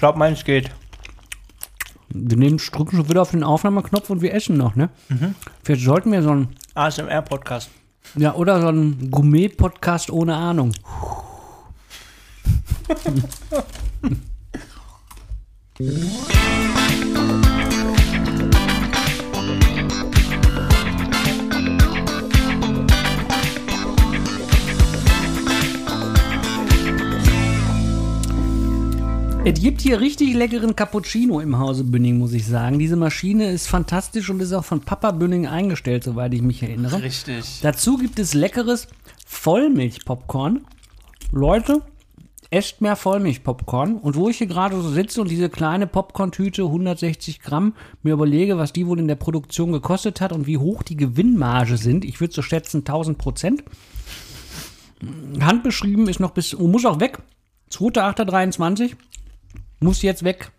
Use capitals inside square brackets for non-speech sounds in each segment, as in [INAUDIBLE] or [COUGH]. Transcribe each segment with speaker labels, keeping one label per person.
Speaker 1: glaube, meins geht.
Speaker 2: Wir nehmen, drücken schon wieder auf den Aufnahmeknopf und wir essen noch, ne? Vielleicht sollten wir so ein,
Speaker 1: ASMR-Podcast.
Speaker 2: ja, oder so ein Gourmet-Podcast ohne Ahnung. [LAUGHS] [LAUGHS] Es gibt hier richtig leckeren Cappuccino im Hause Bünning, muss ich sagen. Diese Maschine ist fantastisch und ist auch von Papa Bünning eingestellt, soweit ich mich erinnere.
Speaker 1: Richtig.
Speaker 2: Dazu gibt es leckeres Vollmilchpopcorn. Leute, esst mehr Vollmilchpopcorn. Und wo ich hier gerade so sitze und diese kleine Popcorn-Tüte, 160 Gramm, mir überlege, was die wohl in der Produktion gekostet hat und wie hoch die Gewinnmarge sind. Ich würde so schätzen 1000 Prozent. Handbeschrieben ist noch bis, muss auch weg. 2.8.23. Muss jetzt weg.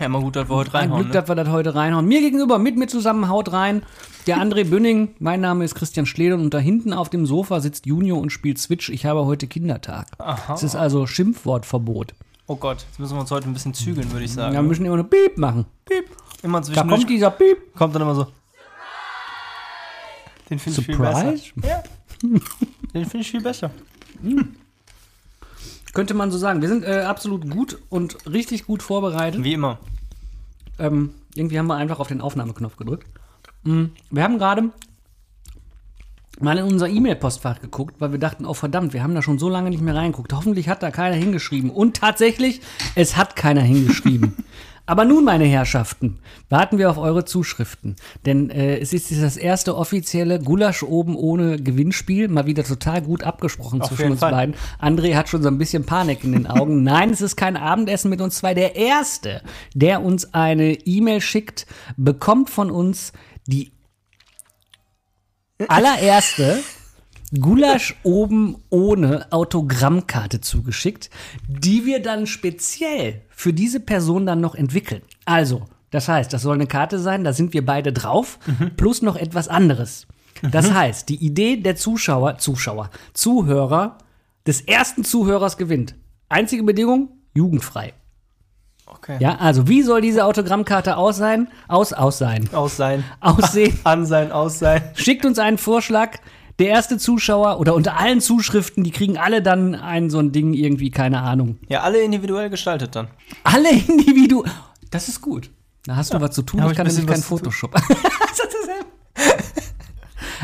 Speaker 1: Ja, mal gut, dass wir heute
Speaker 2: Ein
Speaker 1: reinhauen.
Speaker 2: Glück,
Speaker 1: Ne?
Speaker 2: dass wir das heute reinhauen. Mir gegenüber, mit mir zusammen, haut rein. Der André [LAUGHS] Bünning, mein Name ist Christian Schledern und da hinten auf dem Sofa sitzt Junior und spielt Switch. Ich habe heute Kindertag.
Speaker 1: Aha.
Speaker 2: Es ist also Schimpfwortverbot.
Speaker 1: Oh Gott, jetzt müssen wir uns heute ein bisschen zügeln, würde ich sagen.
Speaker 2: Wir müssen immer eine Piep machen.
Speaker 1: Piep. Immer
Speaker 2: Da kommt dieser Piep.
Speaker 1: kommt dann immer so. Den finde ich viel besser.
Speaker 2: Surprise?
Speaker 1: Ja. Den finde ich viel besser.
Speaker 2: Könnte man so sagen. Wir sind äh, absolut gut und richtig gut vorbereitet.
Speaker 1: Wie immer.
Speaker 2: Ähm, irgendwie haben wir einfach auf den Aufnahmeknopf gedrückt. Mm, Wir haben gerade mal in unser E-Mail-Postfach geguckt, weil wir dachten, oh verdammt, wir haben da schon so lange nicht mehr reingeguckt. Hoffentlich hat da keiner hingeschrieben. Und tatsächlich, es hat keiner hingeschrieben. [LAUGHS] Aber nun, meine Herrschaften, warten wir auf eure Zuschriften. Denn äh, es ist das erste offizielle Gulasch oben ohne Gewinnspiel. Mal wieder total gut abgesprochen
Speaker 1: Auf
Speaker 2: zwischen uns
Speaker 1: Fall.
Speaker 2: beiden. André hat schon so ein bisschen Panik in den Augen. [LAUGHS] Nein, es ist kein Abendessen mit uns zwei. Der Erste, der uns eine E-Mail schickt, bekommt von uns die [LAUGHS] allererste Gulasch oben ohne Autogrammkarte zugeschickt, die wir dann speziell für diese Person dann noch entwickeln. Also, das heißt, das soll eine Karte sein, da sind wir beide drauf, plus noch etwas anderes. Das heißt, die Idee der Zuschauer, Zuschauer, Zuhörer des ersten Zuhörers gewinnt. Einzige Bedingung, jugendfrei.
Speaker 1: Okay.
Speaker 2: Ja, also wie soll diese Autogrammkarte aus sein? Aus, aus sein.
Speaker 1: Aus sein.
Speaker 2: Aussehen. [LAUGHS]
Speaker 1: An sein, aus sein.
Speaker 2: Schickt uns einen Vorschlag. Der erste Zuschauer oder unter allen Zuschriften, die kriegen alle dann ein so ein Ding irgendwie, keine Ahnung.
Speaker 1: Ja, alle individuell gestaltet dann.
Speaker 2: Alle Individu. Das ist gut. Da hast du was zu tun. ich
Speaker 1: ich
Speaker 2: kann nämlich kein. Photoshop. [LAUGHS]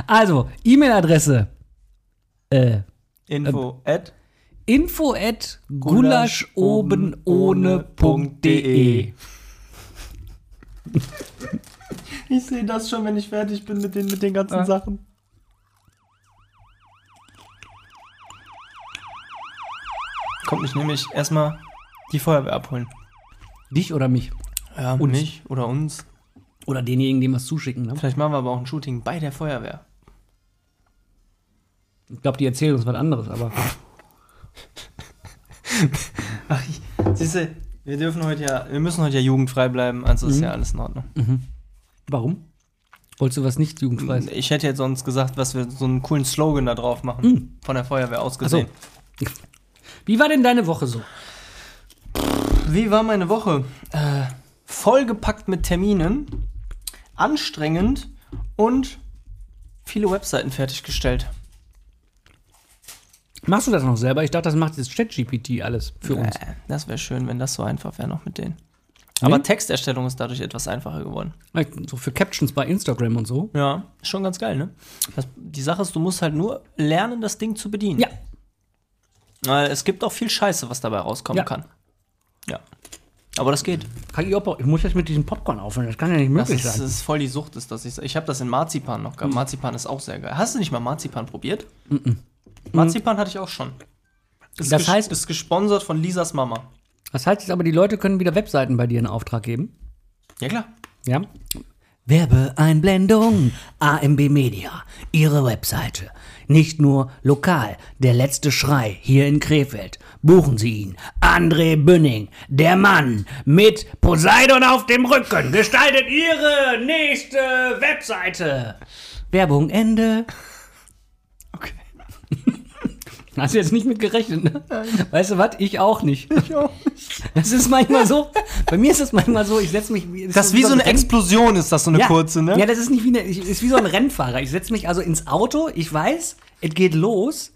Speaker 2: also, E-Mail-Adresse Äh,
Speaker 1: Info at
Speaker 2: info at gulaschohbenohne.de
Speaker 1: Ich sehe das schon, wenn ich fertig bin mit den, mit den ganzen
Speaker 2: Ah.
Speaker 1: Sachen. Kommt mich nämlich erstmal die Feuerwehr abholen.
Speaker 2: Dich oder mich?
Speaker 1: Ja,
Speaker 2: Uns.
Speaker 1: mich oder uns.
Speaker 2: Oder denjenigen, dem was zuschicken. Ne?
Speaker 1: Vielleicht machen wir aber auch ein Shooting bei der Feuerwehr.
Speaker 2: Ich glaube, die erzählen uns was anderes, aber. [LAUGHS]
Speaker 1: Ach, ich, siehst du, wir dürfen heute ja, wir müssen heute ja jugendfrei bleiben, also ist ja alles in Ordnung.
Speaker 2: Warum? Wolltest du was nicht jugendfreies?
Speaker 1: Ich hätte jetzt sonst gesagt, was wir so einen coolen Slogan da drauf machen. Von der Feuerwehr aus gesehen.
Speaker 2: Wie war denn deine Woche so?
Speaker 1: Wie war meine Woche? Äh, vollgepackt mit Terminen, anstrengend und viele Webseiten fertiggestellt.
Speaker 2: Machst du das noch selber? Ich dachte, das macht jetzt ChatGPT alles für uns.
Speaker 1: Äh, das wäre schön, wenn das so einfach wäre noch mit denen. Aber
Speaker 2: Nee?
Speaker 1: Texterstellung ist dadurch etwas einfacher geworden.
Speaker 2: So für Captions bei Instagram und so.
Speaker 1: Ja, schon ganz geil, ne? Das, die Sache ist, du musst halt nur lernen, das Ding zu bedienen.
Speaker 2: Ja.
Speaker 1: Weil es gibt auch viel Scheiße, was dabei rauskommen
Speaker 2: Ja.
Speaker 1: kann. Ja. Aber das geht.
Speaker 2: Kann ich, auch, ich muss jetzt mit diesem Popcorn aufhören. Das kann ja nicht
Speaker 1: Das
Speaker 2: möglich
Speaker 1: ist,
Speaker 2: sein.
Speaker 1: ist voll die Sucht, ist das. Ich, ich habe das in Marzipan noch gehabt. Marzipan ist auch sehr geil. Hast du nicht mal Marzipan probiert? Marzipan hatte ich auch schon. Ist
Speaker 2: Das heißt-
Speaker 1: ist gesponsert von Lisas Mama.
Speaker 2: Das heißt jetzt aber, die Leute können wieder Webseiten bei dir in Auftrag geben.
Speaker 1: Ja, klar.
Speaker 2: Ja. Werbeeinblendung. AMB Media. Ihre Webseite. Nicht nur lokal. Der letzte Schrei hier in Krefeld. Buchen Sie ihn. André Bünning. Der Mann mit Poseidon auf dem Rücken. Gestaltet Ihre nächste Webseite. Werbung Ende. Hast du jetzt nicht mit gerechnet, ne? Weißt du was? Ich auch nicht. Ich auch nicht. Das ist manchmal so. Bei mir ist es manchmal so, ich setze mich.
Speaker 1: Das ist wie so eine
Speaker 2: Renn-
Speaker 1: Explosion, ist das so eine
Speaker 2: ja,
Speaker 1: kurze, ne?
Speaker 2: Ja, das ist nicht wie eine, ich- ist wie so ein Rennfahrer. Ich setze mich also ins Auto, ich weiß, es geht los,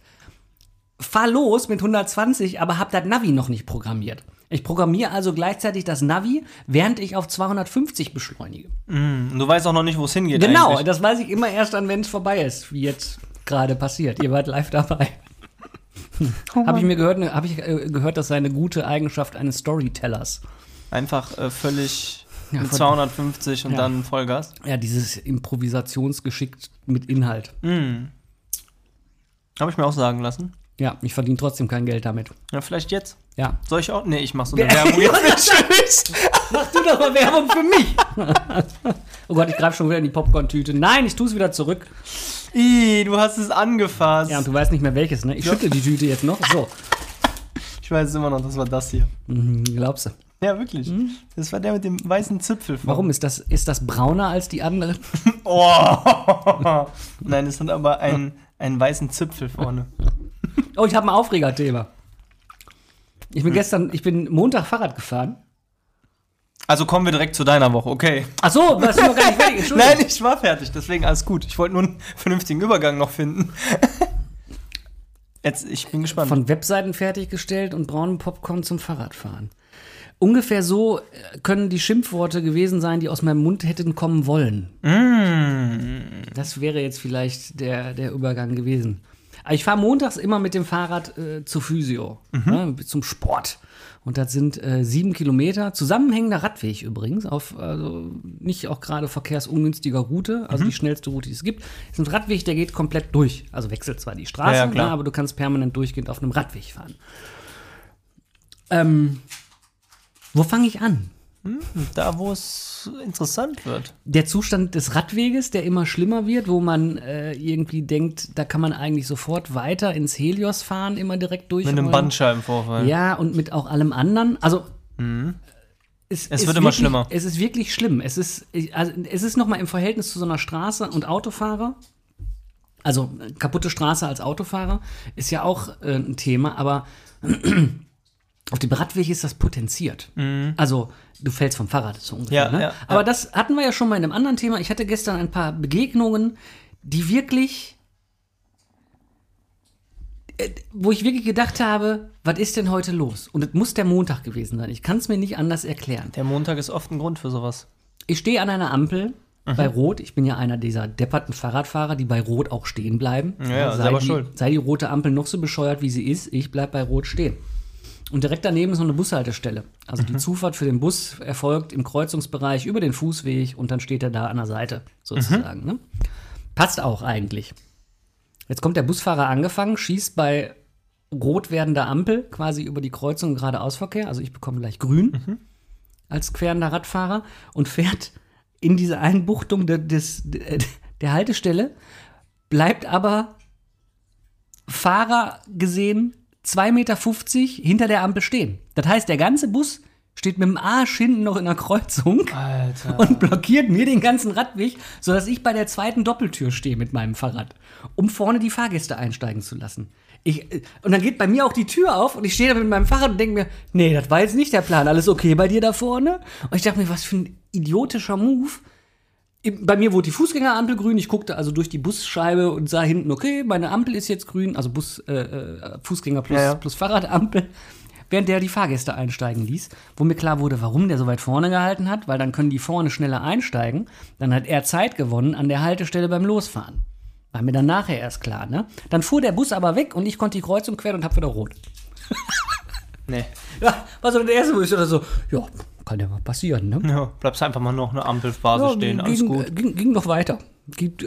Speaker 2: fahr los mit 120, aber hab das Navi noch nicht programmiert. Ich programmiere also gleichzeitig das Navi, während ich auf 250 beschleunige.
Speaker 1: Und du weißt auch noch nicht, wo es hingeht.
Speaker 2: Genau,
Speaker 1: eigentlich.
Speaker 2: das weiß ich immer erst dann, wenn es vorbei ist, wie jetzt gerade passiert. Ihr wart live dabei. Habe ich mir gehört, ne, habe ich äh, gehört, das sei eine gute Eigenschaft eines Storytellers.
Speaker 1: Einfach äh, völlig
Speaker 2: Ja,
Speaker 1: mit
Speaker 2: von-
Speaker 1: 250 und
Speaker 2: Ja.
Speaker 1: dann Vollgas.
Speaker 2: Ja, dieses Improvisationsgeschick mit Inhalt.
Speaker 1: Habe ich mir auch sagen lassen.
Speaker 2: Ja, ich verdiene trotzdem kein Geld damit.
Speaker 1: Ja, vielleicht jetzt.
Speaker 2: Ja.
Speaker 1: Soll ich auch? Nee, ich mach so eine
Speaker 2: Wer-
Speaker 1: Werbung [LAUGHS] jetzt. [LAUGHS]
Speaker 2: Mach du doch mal Werbung für mich. [LAUGHS] oh Gott, ich greife schon wieder in die Popcorn-Tüte. Nein, ich tue es wieder zurück.
Speaker 1: Ih, du hast es angefasst.
Speaker 2: Ja, und du weißt nicht mehr welches, ne? Ich schüttel die Tüte jetzt noch. So,
Speaker 1: ich weiß immer noch, das war das hier.
Speaker 2: mhm, glaubst du.
Speaker 1: Ja, wirklich. Das war der mit dem weißen Zipfel. vorne.
Speaker 2: Warum ist das, ist das brauner als die anderen? [LAUGHS]
Speaker 1: Oh. [LAUGHS] Nein, es hat aber einen, einen weißen Zipfel vorne.
Speaker 2: Oh, ich habe ein Aufregerthema. Ich bin gestern, ich bin Montag Fahrrad gefahren.
Speaker 1: Also kommen wir direkt zu deiner Woche, okay.
Speaker 2: Ach so, warst du noch gar nicht fertig? [LAUGHS] Entschuldigung.
Speaker 1: Nein, ich war fertig, deswegen alles gut. Ich wollte nur einen vernünftigen Übergang noch finden. [LAUGHS] Jetzt, ich bin gespannt.
Speaker 2: Von Webseiten fertiggestellt und braunen Popcorn zum Fahrradfahren. Ungefähr so äh, können die Schimpfworte gewesen sein, die aus meinem Mund hätten kommen wollen. Das wäre jetzt vielleicht der, der Übergang gewesen. Aber ich fahre montags immer mit dem Fahrrad äh, zur Physio, ne, zum Sport. Und das sind äh, sieben Kilometer, zusammenhängender Radweg übrigens, auf also nicht auch gerade verkehrsungünstiger Route, also die schnellste Route, die es gibt. Ist ein Radweg, der geht komplett durch. Also wechselt zwar die Straße,
Speaker 1: Ja, ja, klar.
Speaker 2: ne, aber du kannst permanent durchgehend auf einem Radweg fahren. Ähm, wo fange ich an?
Speaker 1: Da, wo es interessant wird.
Speaker 2: Der Zustand des Radweges, der immer schlimmer wird, wo man äh, irgendwie denkt, da kann man eigentlich sofort weiter ins Helios fahren, immer direkt durch.
Speaker 1: Mit einem. Bandscheibenvorfall.
Speaker 2: Ja, und mit auch allem anderen. Also es,
Speaker 1: Es
Speaker 2: ist
Speaker 1: wird immer schlimmer.
Speaker 2: Es ist wirklich schlimm. Es ist, also, es ist nochmal im Verhältnis zu so einer Straße und Autofahrer. Also kaputte Straße als Autofahrer ist ja auch äh, ein Thema, aber auf dem Radweg ist das potenziert. Also du fällst vom Fahrrad so ungefähr.
Speaker 1: Mhm. Ja,
Speaker 2: ne?
Speaker 1: ja,
Speaker 2: aber
Speaker 1: ja.
Speaker 2: das hatten wir ja schon mal in einem anderen Thema. Ich hatte gestern ein paar Begegnungen, die wirklich äh, wo ich wirklich gedacht habe, was ist denn heute los? Und es muss der Montag gewesen sein. Ich kann es mir nicht anders erklären.
Speaker 1: Der Montag ist oft ein Grund für sowas.
Speaker 2: Ich stehe an einer Ampel
Speaker 1: Mhm.
Speaker 2: bei Rot. Ich bin ja einer dieser depperten Fahrradfahrer, die bei Rot auch stehen bleiben.
Speaker 1: Ja,
Speaker 2: sei, die,
Speaker 1: schuld.
Speaker 2: sei die rote Ampel noch so bescheuert, wie sie ist, ich bleib bei Rot stehen. Und direkt daneben ist noch eine Bushaltestelle. Also
Speaker 1: Mhm.
Speaker 2: die Zufahrt für den Bus erfolgt im Kreuzungsbereich über den Fußweg und dann steht er da an der Seite, sozusagen.
Speaker 1: Mhm.
Speaker 2: Ne? Passt auch eigentlich. Jetzt kommt der Busfahrer angefangen, schießt bei rot werdender Ampel quasi über die Kreuzung geradeausverkehr. Also ich bekomme gleich grün als querender Radfahrer und fährt in diese Einbuchtung de, des, de, der Haltestelle, bleibt aber Fahrer gesehen 2,50 Meter hinter der Ampel stehen. Das heißt, der ganze Bus steht mit dem Arsch hinten noch in der Kreuzung
Speaker 1: Alter.
Speaker 2: und blockiert mir den ganzen Radweg, sodass ich bei der zweiten Doppeltür stehe mit meinem Fahrrad, um vorne die Fahrgäste einsteigen zu lassen. Ich, äh, und dann geht bei mir auch die Tür auf und ich stehe da mit meinem Fahrrad und denke mir, nee, das war jetzt nicht der Plan. Alles okay bei dir da vorne? Und ich dachte mir, was für ein idiotischer Move. Bei mir wurde die Fußgängerampel grün. Ich guckte also durch die Busscheibe und sah hinten, okay, meine Ampel ist jetzt grün, also Bus, äh, äh, Fußgänger plus,
Speaker 1: Ja, ja.
Speaker 2: plus Fahrradampel. Während der die Fahrgäste einsteigen ließ, wo mir klar wurde, warum der so weit vorne gehalten hat, weil dann können die vorne schneller einsteigen. Dann hat er Zeit gewonnen an der Haltestelle beim Losfahren. War mir dann nachher erst klar, ne? Dann fuhr der Bus aber weg und ich konnte die Kreuzung queren und hab wieder rot.
Speaker 1: Nee. [LAUGHS]
Speaker 2: Ja, war so der erste, wo ich so, so, ja, kann ja mal passieren, ne?
Speaker 1: Ja, bleibst einfach mal noch eine Ampelphase
Speaker 2: Ja,
Speaker 1: stehen, alles
Speaker 2: ging,
Speaker 1: gut.
Speaker 2: Ging, ging noch weiter.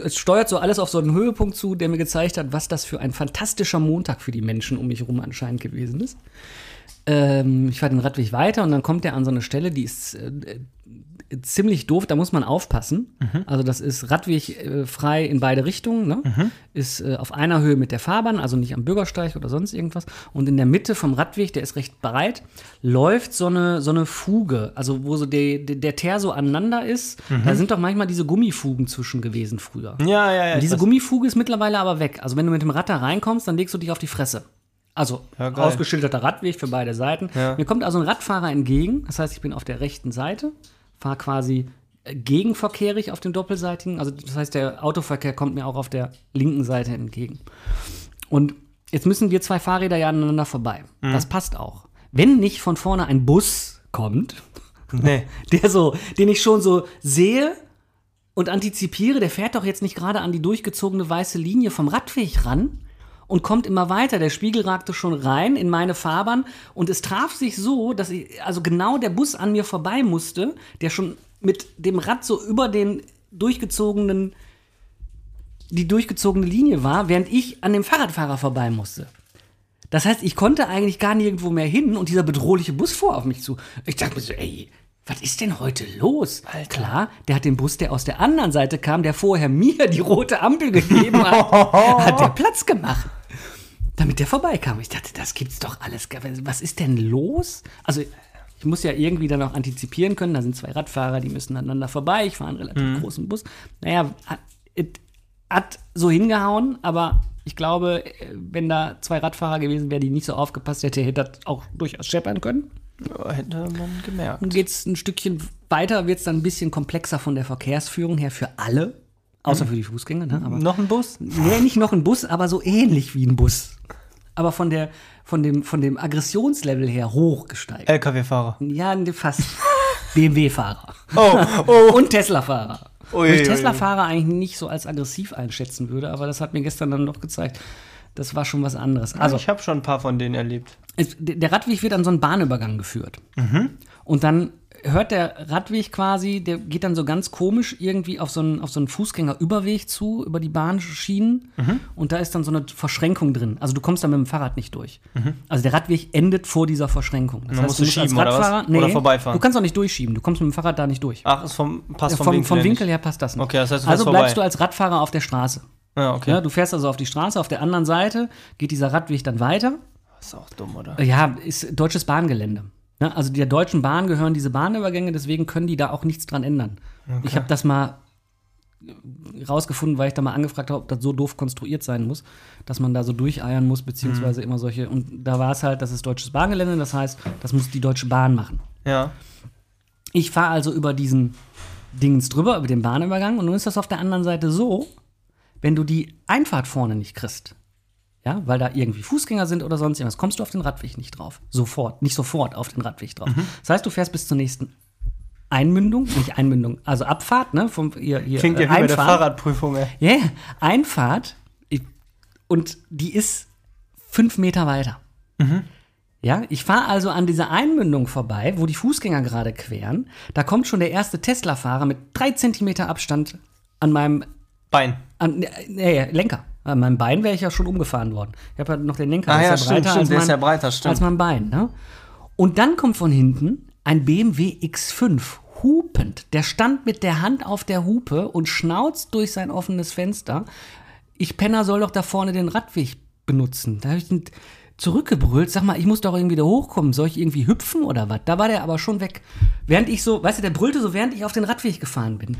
Speaker 2: Es steuert so alles auf so einen Höhepunkt zu, der mir gezeigt hat, was das für ein fantastischer Montag für die Menschen um mich herum anscheinend gewesen ist. Ähm, ich fahre den Radweg weiter und dann kommt er an so eine Stelle, die ist äh, äh, ziemlich doof, da muss man aufpassen. Also das ist Radweg äh, frei in beide Richtungen, ne? ist äh, auf einer Höhe mit der Fahrbahn, also nicht am Bürgersteig oder sonst irgendwas. Und in der Mitte vom Radweg, der ist recht breit, läuft so eine, so eine Fuge, also wo so der, der, der Teer so aneinander ist. Da sind doch manchmal diese Gummifugen zwischen gewesen früher.
Speaker 1: Ja, ja, ja.
Speaker 2: Und diese. Gummifuge ist mittlerweile aber weg. Also wenn du mit dem Rad da reinkommst, dann legst du dich auf die Fresse. Also
Speaker 1: Ja,
Speaker 2: ausgeschilderter Radweg für beide Seiten.
Speaker 1: Ja.
Speaker 2: Mir kommt also ein Radfahrer entgegen. Das heißt, ich bin auf der rechten Seite, fahre quasi äh, gegenverkehrig auf dem doppelseitigen. Also das heißt, der Autoverkehr kommt mir auch auf der linken Seite entgegen. Und jetzt müssen wir zwei Fahrräder ja aneinander vorbei.
Speaker 1: Mhm.
Speaker 2: Das passt auch. Wenn nicht von vorne ein Bus kommt, [LAUGHS]
Speaker 1: Nee.
Speaker 2: der so, den ich schon so sehe und antizipiere, der fährt doch jetzt nicht gerade an die durchgezogene weiße Linie vom Radweg ran und kommt immer weiter. Der Spiegel ragte schon rein in meine Fahrbahn und es traf sich so, dass ich, also genau der Bus an mir vorbei musste, der schon mit dem Rad so über den durchgezogenen, die durchgezogene Linie war, während ich an dem Fahrradfahrer vorbei musste. Das heißt, ich konnte eigentlich gar nirgendwo mehr hin und dieser bedrohliche Bus fuhr auf mich zu. Ich dachte mir so, ey, was ist denn heute los?
Speaker 1: Alter.
Speaker 2: Klar, der hat den Bus, der aus der anderen Seite kam, der vorher mir die rote Ampel gegeben hat, [LAUGHS] hat der Platz gemacht. Damit der vorbeikam. Ich dachte, das gibt's doch alles. Was ist denn los? Also, ich muss ja irgendwie dann auch antizipieren können. Da sind zwei Radfahrer, die müssen aneinander vorbei. Ich fahre einen relativ großen Bus. Naja, hat, hat so hingehauen, aber ich glaube, äh, wenn da zwei Radfahrer gewesen wären, die nicht so aufgepasst hätte, hätte das auch durchaus scheppern können.
Speaker 1: Ja, hätte man gemerkt.
Speaker 2: Dann geht es ein Stückchen weiter, wird es dann ein bisschen komplexer von der Verkehrsführung her für alle, außer für die Fußgänger. Ne? Aber,
Speaker 1: Noch ein Bus?
Speaker 2: nee, nicht noch ein Bus, aber so ähnlich wie ein Bus. Aber von, der, von, dem, von dem Aggressionslevel her hochgesteigert.
Speaker 1: LKW-Fahrer.
Speaker 2: Ja, ne, fast. [LAUGHS] BMW-Fahrer.
Speaker 1: Oh, oh.
Speaker 2: Und Tesla-Fahrer. Wo ich Tesla-Fahrer eigentlich nicht so als aggressiv einschätzen würde, aber das hat mir gestern dann noch gezeigt. Das war schon was anderes. Also,
Speaker 1: ich habe schon ein paar von denen erlebt.
Speaker 2: es, der Radweg wird an so einen Bahnübergang geführt. Und dann hört der Radweg quasi, der geht dann so ganz komisch irgendwie auf so einen, auf so einen Fußgängerüberweg zu, über die Bahnschienen. Und da ist dann so eine Verschränkung drin. Also du kommst da mit dem Fahrrad nicht durch. Also der Radweg endet vor dieser Verschränkung. Das
Speaker 1: Man muss es schieben, oder was? Oder vorbeifahren?
Speaker 2: Du kannst auch nicht durchschieben. Du kommst mit dem Fahrrad da nicht durch.
Speaker 1: Ach, ist vom, passt
Speaker 2: Ja,
Speaker 1: vom,
Speaker 2: vom,
Speaker 1: Winkel,
Speaker 2: vom
Speaker 1: her
Speaker 2: Winkel her passt das nicht.
Speaker 1: Okay, das heißt, du
Speaker 2: also bleibst
Speaker 1: vorbei.
Speaker 2: du als Radfahrer auf der Straße.
Speaker 1: Ja, okay.
Speaker 2: Ja, du fährst also auf die Straße, auf der anderen Seite geht dieser Radweg dann weiter.
Speaker 1: ist auch dumm, oder?
Speaker 2: Ja, ist deutsches Bahngelände. Ja, also der Deutschen Bahn gehören diese Bahnübergänge, deswegen können die da auch nichts dran ändern. Ich habe das mal rausgefunden, weil ich da mal angefragt habe, ob das so doof konstruiert sein muss, dass man da so durcheiern muss, beziehungsweise immer solche. Und da war es halt, das ist deutsches Bahngelände, das heißt, das muss die Deutsche Bahn machen.
Speaker 1: Ja.
Speaker 2: Ich fahre also über diesen Dingens drüber, über den Bahnübergang, und nun ist das auf der anderen Seite so, wenn du die Einfahrt vorne nicht kriegst, ja, weil da irgendwie Fußgänger sind oder sonst irgendwas, kommst du auf den Radweg nicht drauf. Sofort, nicht sofort auf den Radweg drauf. Das heißt, du fährst bis zur nächsten Einmündung, nicht Einmündung, also Abfahrt, ne, vom hier, hier
Speaker 1: Klingt ja
Speaker 2: äh,
Speaker 1: wie bei der. Fahrradprüfung, ey.
Speaker 2: Ja, yeah, Einfahrt ich, und die ist fünf Meter weiter. Ja, ich fahre also an dieser Einmündung vorbei, wo die Fußgänger gerade queren. Da kommt schon der erste Tesla-Fahrer mit drei Zentimeter Abstand an meinem
Speaker 1: Bein.
Speaker 2: an, nee, Lenker. An meinem Bein wäre ich ja schon umgefahren worden. Ich habe ja noch den Lenker,
Speaker 1: Ah ja,
Speaker 2: ist ja
Speaker 1: stimmt,
Speaker 2: breiter
Speaker 1: stimmt,
Speaker 2: als
Speaker 1: der ist
Speaker 2: mein,
Speaker 1: ja breiter, stimmt.
Speaker 2: als mein Bein. Ne? Und dann kommt von hinten ein BMW X5, hupend. Der stand mit der Hand auf der Hupe und schnauzt durch sein offenes Fenster. Ich Penner soll doch da vorne den Radweg benutzen. Da habe ich ihn zurückgebrüllt. Sag mal, ich muss doch irgendwie da hochkommen. Soll ich irgendwie hüpfen oder was? Da war der aber schon weg. Während ich so, weißt du, der brüllte so, während ich auf den Radweg gefahren bin.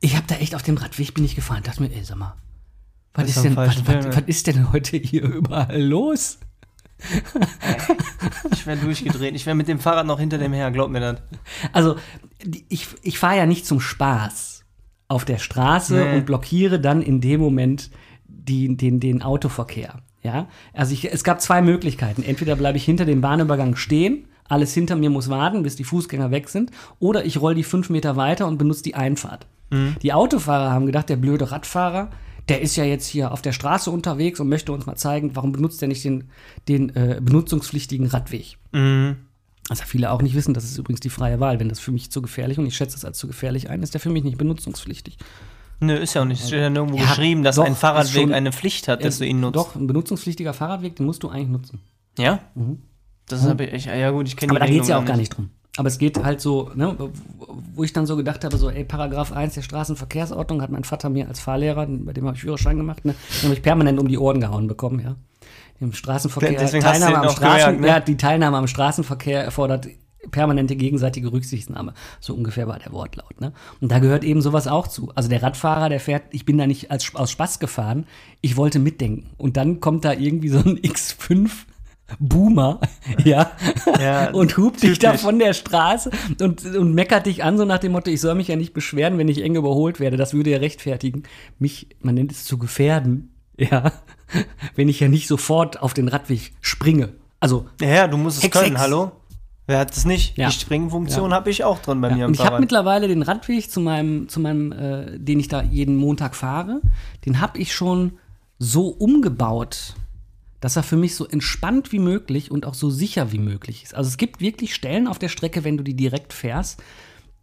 Speaker 2: Ich habe da echt auf dem Radweg bin ich gefahren. Dachte mir, ey, sag mal, was ist, denn, was, was, was ist denn heute hier überall los?
Speaker 1: Ich wäre durchgedreht. Ich wäre mit dem Fahrrad noch hinter dem her, glaub mir das.
Speaker 2: Also, ich, ich fahre ja nicht zum Spaß auf der Straße
Speaker 1: Nee.
Speaker 2: und blockiere dann in dem Moment die, den, den Autoverkehr. Ja? Also ich, es gab zwei Möglichkeiten. Entweder bleibe ich hinter dem Bahnübergang stehen, alles hinter mir muss warten, bis die Fußgänger weg sind, oder ich roll die fünf Meter weiter und benutze die Einfahrt. Die Autofahrer haben gedacht, der blöde Radfahrer, der ist ja jetzt hier auf der Straße unterwegs und möchte uns mal zeigen, warum benutzt er nicht den, den äh, benutzungspflichtigen Radweg. Also viele auch nicht wissen, das ist übrigens die freie Wahl. Wenn das für mich zu gefährlich und ich schätze es als zu gefährlich ein, ist der für mich nicht benutzungspflichtig.
Speaker 1: Nö, ist ja auch nicht. Es steht ja nirgendwo
Speaker 2: Ja,
Speaker 1: geschrieben, dass
Speaker 2: doch,
Speaker 1: ein Fahrradweg eine Pflicht hat, dass du ihn nutzt.
Speaker 2: Doch, ein benutzungspflichtiger Fahrradweg, den musst du eigentlich nutzen.
Speaker 1: Ja? Das habe ich, ja gut, ich kenne
Speaker 2: Aber da geht es ja auch gar nicht drum. Aber es geht halt so, ne, wo ich dann so gedacht habe, so, ey, Paragraph 1 der Straßenverkehrsordnung hat mein Vater mir als Fahrlehrer, bei dem habe ich Führerschein gemacht, ne, den habe ich permanent um die Ohren gehauen bekommen, ja. Im Straßenverkehr, [LAUGHS]
Speaker 1: Deswegen hast du
Speaker 2: Teilnahme am
Speaker 1: auch
Speaker 2: Straßen,
Speaker 1: gemerkt, ne?
Speaker 2: ja, die Teilnahme am Straßenverkehr erfordert permanente gegenseitige Rücksichtnahme. So ungefähr war der Wortlaut. Ne? Und da gehört eben sowas auch zu. Also der Radfahrer, der fährt, ich bin da nicht als, aus Spaß gefahren, ich wollte mitdenken. Und dann kommt da irgendwie so ein [LAUGHS] X5 Boomer, [LAUGHS] ja,
Speaker 1: Ja, [LAUGHS]
Speaker 2: und hupt dich da von der Straße und, und meckert dich an, so nach dem Motto, ich soll mich ja nicht beschweren, wenn ich eng überholt werde. Das würde ja rechtfertigen, mich, man nennt es zu gefährden, [LAUGHS] ja, wenn ich ja nicht sofort auf den Radweg springe. Also,
Speaker 1: Ja, ja, du musst es
Speaker 2: Hex,
Speaker 1: können,
Speaker 2: Hex.
Speaker 1: hallo? Wer hat das nicht?
Speaker 2: Ja.
Speaker 1: Die Springfunktion habe ich auch drin bei mir am
Speaker 2: und ich habe mittlerweile den Radweg zu meinem, zu meinem, äh, den ich da jeden Montag fahre, den habe ich schon so umgebaut, dass er für mich so entspannt wie möglich und auch so sicher wie möglich ist. Also es gibt wirklich Stellen auf der Strecke, wenn du die direkt fährst,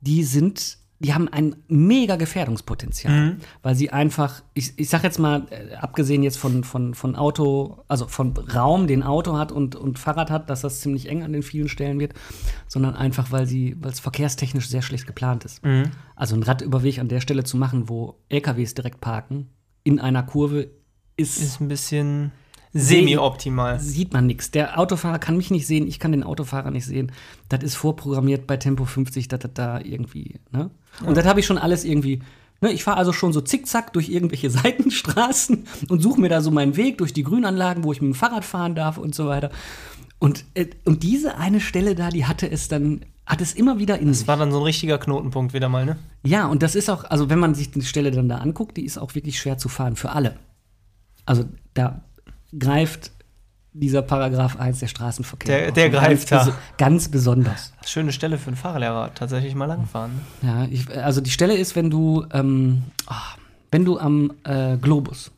Speaker 2: die sind, die haben ein mega Gefährdungspotenzial, weil sie einfach, ich, ich sag jetzt mal, äh, abgesehen jetzt von, von, von Auto, also von Raum, den Auto hat und, und Fahrrad hat, dass das ziemlich eng an den vielen Stellen wird, sondern einfach, weil sie, weil es verkehrstechnisch sehr schlecht geplant ist. Also ein Radüberweg an der Stelle zu machen, wo LKWs direkt parken, in einer Kurve, ist
Speaker 1: ist ein bisschen semi-optimal.
Speaker 2: sieht man nichts. Der Autofahrer kann mich nicht sehen, ich kann den Autofahrer nicht sehen. Das ist vorprogrammiert bei Tempo 50, dass das da irgendwie, ne? Und das habe ich schon alles irgendwie. Ne, ich fahre also schon so zickzack durch irgendwelche [LAUGHS] Seitenstraßen und suche mir da so meinen Weg durch die Grünanlagen, wo ich mit dem Fahrrad fahren darf und so weiter. Und, äh, und diese eine Stelle da, die hatte es dann, hat es immer wieder in sich.
Speaker 1: Das war dann so ein richtiger Knotenpunkt wieder mal, ne?
Speaker 2: Ja, und das ist auch, also wenn man sich die Stelle dann da anguckt, die ist auch wirklich schwer zu fahren für alle. Also da greift dieser Paragraph 1 der Straßenverkehr.
Speaker 1: Der- der greift
Speaker 2: ganz,
Speaker 1: da.
Speaker 2: ganz besonders.
Speaker 1: Schöne Stelle für einen Fahrlehrer, tatsächlich mal langfahren.
Speaker 2: Ja, ich, also die Stelle ist, wenn du, ähm, ah, wenn du am äh, Globus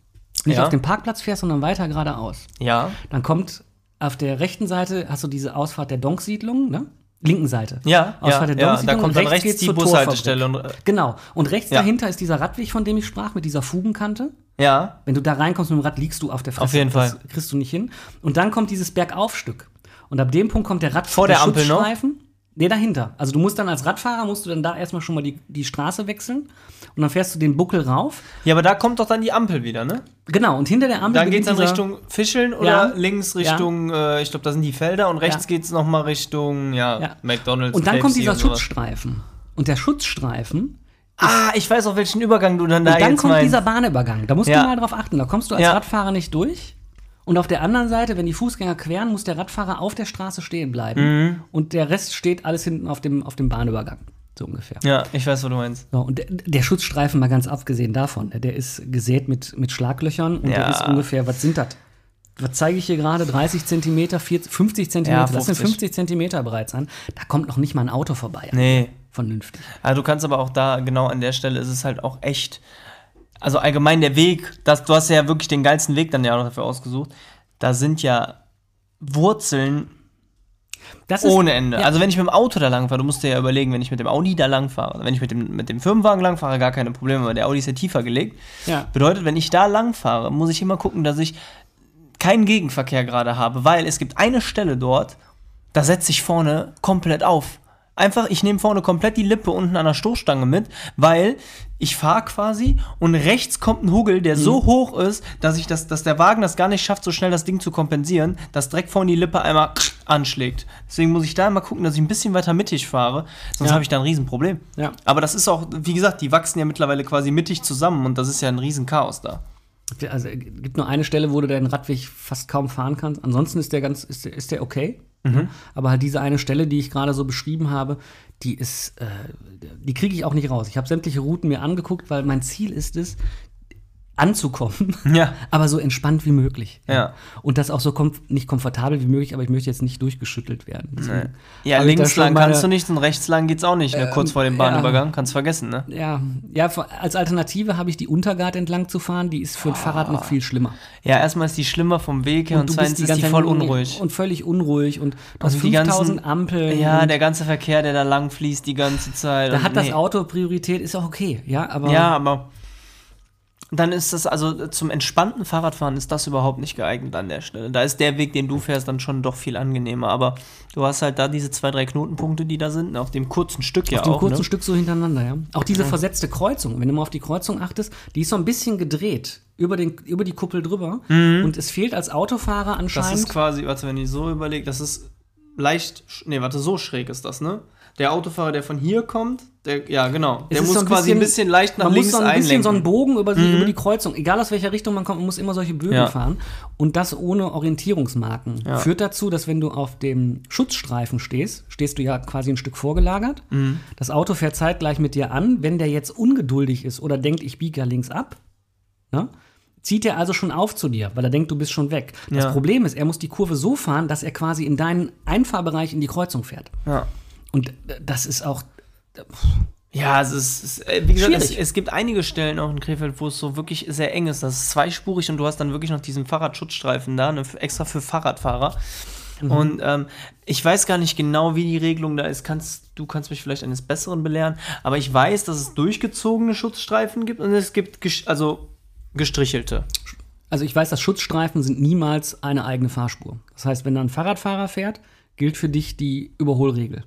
Speaker 2: nicht
Speaker 1: Ja.
Speaker 2: auf den Parkplatz fährst, sondern weiter geradeaus,
Speaker 1: Ja.
Speaker 2: dann kommt auf der rechten Seite hast du diese Ausfahrt der Donksiedlung, ne? Linken Seite.
Speaker 1: Ja,
Speaker 2: Ausfahrt
Speaker 1: ja,
Speaker 2: der
Speaker 1: ja, da kommt dann rechts
Speaker 2: geht's
Speaker 1: die
Speaker 2: zur
Speaker 1: Bushaltestelle und, äh,
Speaker 2: genau. Und rechts
Speaker 1: Ja.
Speaker 2: dahinter ist dieser Radweg, von dem ich sprach, mit dieser Fugenkante.
Speaker 1: Ja.
Speaker 2: Wenn du da reinkommst mit dem Rad, liegst du auf der Fresse.
Speaker 1: Auf jeden
Speaker 2: das
Speaker 1: Fall.
Speaker 2: kriegst du nicht hin. Und dann kommt dieses Bergaufstück. Und ab dem Punkt kommt der Rad
Speaker 1: Vor der Ampel noch?
Speaker 2: Nee, dahinter. Also du musst dann als Radfahrer, musst du dann da erstmal schon mal die, die Straße wechseln. Und dann fährst du den Buckel rauf.
Speaker 1: Ja, aber da kommt doch dann die Ampel wieder, ne?
Speaker 2: Genau, und hinter der Ampel
Speaker 1: Dann geht's dann Richtung Fischeln oder
Speaker 2: Ja.
Speaker 1: links
Speaker 2: Ja.
Speaker 1: Richtung, äh, ich glaube, da sind die Felder und rechts
Speaker 2: Ja.
Speaker 1: geht's noch mal Richtung, ja,
Speaker 2: Ja.
Speaker 1: McDonalds.
Speaker 2: Und dann kommt
Speaker 1: KFC
Speaker 2: dieser
Speaker 1: und.
Speaker 2: Schutzstreifen. Und der Schutzstreifen
Speaker 1: Ah, ich weiß auch, welchen Übergang du dann da
Speaker 2: Und dann kommt
Speaker 1: meinst.
Speaker 2: dieser Bahnübergang. Da musst
Speaker 1: Ja.
Speaker 2: du mal drauf achten. Da kommst du als
Speaker 1: Ja.
Speaker 2: Radfahrer nicht durch. Und auf der anderen Seite, wenn die Fußgänger queren, muss der Radfahrer auf der Straße stehen bleiben.
Speaker 1: Mhm.
Speaker 2: Und der Rest steht alles hinten auf dem, auf dem Bahnübergang. So ungefähr.
Speaker 1: Ja, ich weiß, was du meinst.
Speaker 2: So, und der, der Schutzstreifen, mal ganz abgesehen davon, der ist gesät mit, mit Schlaglöchern und der
Speaker 1: Ja.
Speaker 2: ist ungefähr, was sind das? Was zeige ich hier gerade? 30 Zentimeter, 40, 50 Zentimeter,
Speaker 1: Ja,
Speaker 2: das sind
Speaker 1: 50.
Speaker 2: 50 Zentimeter bereits an. Da kommt noch nicht mal ein Auto vorbei.
Speaker 1: Nee.
Speaker 2: Vernünftig.
Speaker 1: Also du kannst aber auch da, genau an der Stelle ist es halt auch echt, also allgemein der Weg, das, du hast ja wirklich den geilsten Weg dann ja auch dafür ausgesucht, da sind ja Wurzeln
Speaker 2: Das ist,
Speaker 1: ohne Ende.
Speaker 2: Ja.
Speaker 1: Also wenn ich mit dem Auto da lang fahre, du musst dir ja überlegen, wenn ich mit dem Audi da lang fahre, wenn ich mit dem, mit dem Firmenwagen lang fahre, gar keine Probleme, weil der Audi ist ja tiefer gelegt.
Speaker 2: Ja.
Speaker 1: Bedeutet, wenn ich da lang fahre, muss ich immer gucken, dass ich keinen Gegenverkehr gerade habe, weil es gibt eine Stelle dort, da setze ich vorne komplett auf. Einfach, ich nehme vorne komplett die Lippe unten an der Stoßstange mit, weil ich fahre quasi und rechts kommt ein Hugel, der so hoch ist, dass ich das, dass der Wagen das gar nicht schafft, so schnell das Ding zu kompensieren, dass direkt vorne die Lippe einmal anschlägt. Deswegen muss ich da immer gucken, dass ich ein bisschen weiter mittig fahre, sonst
Speaker 2: Ja.
Speaker 1: habe ich da ein Riesenproblem.
Speaker 2: Ja.
Speaker 1: Aber das ist auch, wie gesagt, die wachsen ja mittlerweile quasi mittig zusammen und das ist ja ein Riesenchaos da.
Speaker 2: Also es gibt nur eine Stelle, wo du deinen Radweg fast kaum fahren kannst. Ansonsten ist der ganz, ist der, ist der okay.
Speaker 1: Mhm.
Speaker 2: Aber halt diese eine Stelle, die ich gerade so beschrieben habe, die ist, äh, die kriege ich auch nicht raus. Ich habe sämtliche Routen mir angeguckt, weil mein Ziel ist es, anzukommen, [LAUGHS]
Speaker 1: Ja.
Speaker 2: aber so entspannt wie möglich.
Speaker 1: Ja.
Speaker 2: Und das auch so kom nicht komfortabel wie möglich, aber ich möchte jetzt nicht durchgeschüttelt werden. Deswegen
Speaker 1: Ja, links lang
Speaker 2: meine-
Speaker 1: kannst du nicht und rechts lang geht's auch nicht, ne? kurz vor dem
Speaker 2: ja.
Speaker 1: Bahnübergang. Kannst vergessen, ne?
Speaker 2: Ja, ja, als Alternative habe ich die Untergart entlang zu fahren, die ist für ein Fahrrad noch viel schlimmer.
Speaker 1: Ja, erstmal ist die schlimmer vom Weg her und,
Speaker 2: du
Speaker 1: zweitens ist die voll unruhig.
Speaker 2: Und völlig unruhig und du hast
Speaker 1: Und die
Speaker 2: 5000
Speaker 1: ganzen-
Speaker 2: Ampeln.
Speaker 1: ja,
Speaker 2: und
Speaker 1: der ganze Verkehr, der da lang fließt die ganze Zeit.
Speaker 2: da
Speaker 1: und
Speaker 2: hat das
Speaker 1: nee.
Speaker 2: Auto Priorität, ist auch okay, ja, aber
Speaker 1: Ja, aber dann ist das, also zum entspannten Fahrradfahren ist das überhaupt nicht geeignet an der Stelle. Da ist der Weg, den du fährst, dann schon doch viel angenehmer. Aber du hast halt da diese zwei, drei Knotenpunkte, die da sind, ne, auf dem kurzen Stück ja
Speaker 2: auf dem
Speaker 1: auch.
Speaker 2: kurzen
Speaker 1: ne?
Speaker 2: Stück so hintereinander, ja. Auch diese versetzte Kreuzung, wenn du mal auf die Kreuzung achtest, die ist so ein bisschen gedreht über, den, über die Kuppel drüber und es fehlt als Autofahrer
Speaker 1: Mhm. Das
Speaker 2: anscheinend.
Speaker 1: ist quasi, warte, wenn ich so überlege, das ist leicht, nee, warte, so schräg ist das, ne? Der Autofahrer, der von hier kommt, der, ja, genau, der muss
Speaker 2: so ein
Speaker 1: quasi ein
Speaker 2: bisschen-
Speaker 1: bisschen leicht nach
Speaker 2: man
Speaker 1: links
Speaker 2: muss so ein bisschen
Speaker 1: einlenken. Mhm.
Speaker 2: so einen Bogen über, die, über die Kreuzung, egal aus welcher Richtung man kommt, man muss immer solche Bögen
Speaker 1: Ja.
Speaker 2: fahren. Und das ohne Orientierungsmarken.
Speaker 1: Ja.
Speaker 2: Führt dazu, dass wenn du auf dem Schutzstreifen stehst, stehst du ja quasi ein Stück vorgelagert.
Speaker 1: Mhm.
Speaker 2: Das Auto fährt zeitgleich mit dir an. Wenn der jetzt ungeduldig ist oder denkt, ich biege ja links ab, ne? zieht er also schon auf zu dir, weil er denkt, du bist schon weg. Das
Speaker 1: Ja.
Speaker 2: Problem ist, er muss die Kurve so fahren, dass er quasi in deinen Einfahrbereich in die Kreuzung fährt.
Speaker 1: ja.
Speaker 2: Und das ist auch
Speaker 1: Ja, es ist, äh, wie gesagt, es, es gibt einige Stellen auch in Krefeld, wo es so wirklich sehr eng ist. Das ist zweispurig und du hast dann wirklich noch diesen Fahrradschutzstreifen da, ne, extra für Fahrradfahrer.
Speaker 2: Mhm.
Speaker 1: Und ähm, ich weiß gar nicht genau, wie die Regelung da ist. Kannst, du kannst mich vielleicht eines Besseren belehren. Aber ich weiß, dass es durchgezogene Schutzstreifen gibt und es gibt also gestrichelte.
Speaker 2: Also ich weiß, dass Schutzstreifen sind niemals eine eigene Fahrspur. Das heißt, wenn da ein Fahrradfahrer fährt, gilt für dich die Überholregel.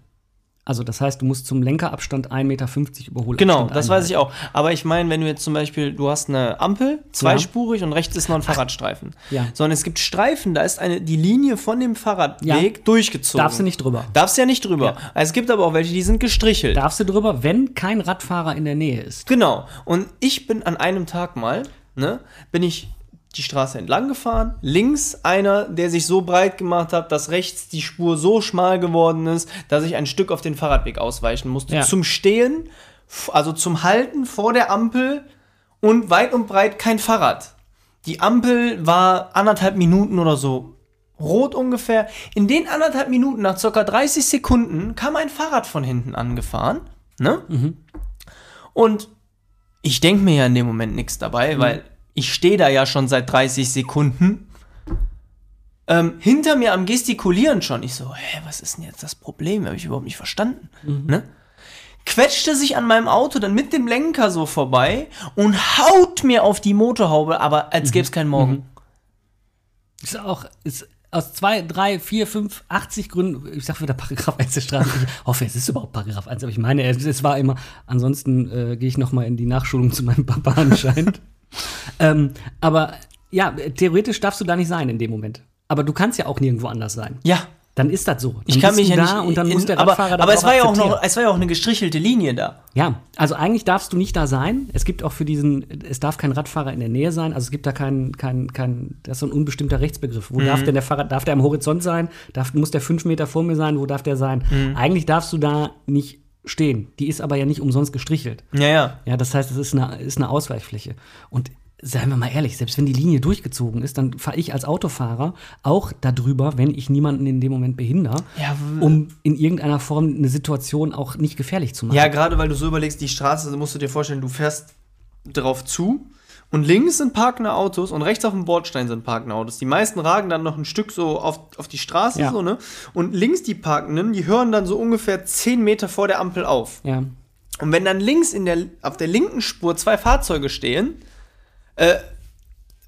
Speaker 2: Also das heißt, du musst zum Lenkerabstand 1,50 Meter Überholabstand
Speaker 1: Genau, das weiß
Speaker 2: einhalten.
Speaker 1: ich auch. Aber ich meine, wenn du jetzt zum Beispiel, du hast eine Ampel, zweispurig und rechts ist noch ein Fahrradstreifen. [LAUGHS]
Speaker 2: Ja.
Speaker 1: Sondern es gibt Streifen, da ist eine, die Linie von dem Fahrradweg
Speaker 2: Ja.
Speaker 1: durchgezogen.
Speaker 2: Darfst du nicht drüber.
Speaker 1: Darfst ja nicht drüber. Es gibt aber auch welche, die sind gestrichelt.
Speaker 2: Darfst du drüber, wenn kein Radfahrer in der Nähe ist.
Speaker 1: Genau. Und ich bin an einem Tag mal, ne, bin ich die Straße entlang gefahren. Links einer, der sich so breit gemacht hat, dass rechts die Spur so schmal geworden ist, dass ich ein Stück auf den Fahrradweg ausweichen musste.
Speaker 2: Ja.
Speaker 1: Zum Stehen, also zum Halten vor der Ampel und weit und breit kein Fahrrad. Die Ampel war anderthalb Minuten oder so rot ungefähr. In den anderthalb Minuten, nach circa 30 Sekunden, kam ein Fahrrad von hinten angefahren. Ne? Und ich denke mir ja in dem Moment nichts dabei, weil ich stehe da ja schon seit 30 Sekunden. Ähm, hinter mir am Gestikulieren schon. Ich so, hä, was ist denn jetzt das Problem? Habe ich überhaupt nicht verstanden. Ne? Quetschte sich an meinem Auto dann mit dem Lenker so vorbei und haut mir auf die Motorhaube, aber als gäbe es keinen Morgen.
Speaker 2: Ist auch ist aus zwei, drei, vier, fünf, 80 Gründen, ich sag wieder Paragraph 1 der Straße. Ich hoffe, es ist überhaupt Paragraph 1, aber ich meine, es, es war immer, ansonsten äh, gehe ich noch mal in die Nachschulung zu meinem Papa anscheinend. [LAUGHS] ähm, aber ja, theoretisch darfst du da nicht sein in dem Moment. Aber du kannst ja auch nirgendwo anders sein.
Speaker 1: Ja,
Speaker 2: Dann ist das so. Dann
Speaker 1: ich kann mich ja
Speaker 2: da
Speaker 1: nicht.
Speaker 2: und dann
Speaker 1: in-
Speaker 2: muss der
Speaker 1: aber,
Speaker 2: Radfahrer das
Speaker 1: aber es war ja auch noch, es war ja auch eine gestrichelte Linie da.
Speaker 2: Ja, also eigentlich darfst du nicht da sein. Es gibt auch für diesen, es darf kein Radfahrer in der Nähe sein. Also es gibt da keinen, kein, kein, das ist so ein unbestimmter Rechtsbegriff. Wo darf denn der Fahrrad, darf der am Horizont sein? Darf, muss der fünf Meter vor mir sein? Wo darf der sein? Eigentlich darfst du da nicht stehen. Die ist aber ja nicht umsonst gestrichelt.
Speaker 1: Ja, ja.
Speaker 2: Ja, das heißt, es ist eine, ist eine Ausweichfläche. Und seien wir mal ehrlich, selbst wenn die Linie durchgezogen ist, dann fahre ich als Autofahrer auch darüber, wenn ich niemanden in dem Moment behindere,
Speaker 1: Ja,
Speaker 2: um in irgendeiner Form eine Situation auch nicht gefährlich zu machen.
Speaker 1: Ja, gerade weil du so überlegst, die Straße, musst du dir vorstellen, du fährst drauf zu und links sind parkende Autos und rechts auf dem Bordstein sind parkende Autos. Die meisten ragen dann noch ein Stück so auf, auf die Straße,
Speaker 2: Ja.
Speaker 1: so, ne? Und links die Parkenden, die hören dann so ungefähr 10 Meter vor der Ampel auf.
Speaker 2: ja.
Speaker 1: Und wenn dann links in der, auf der linken Spur zwei Fahrzeuge stehen, äh,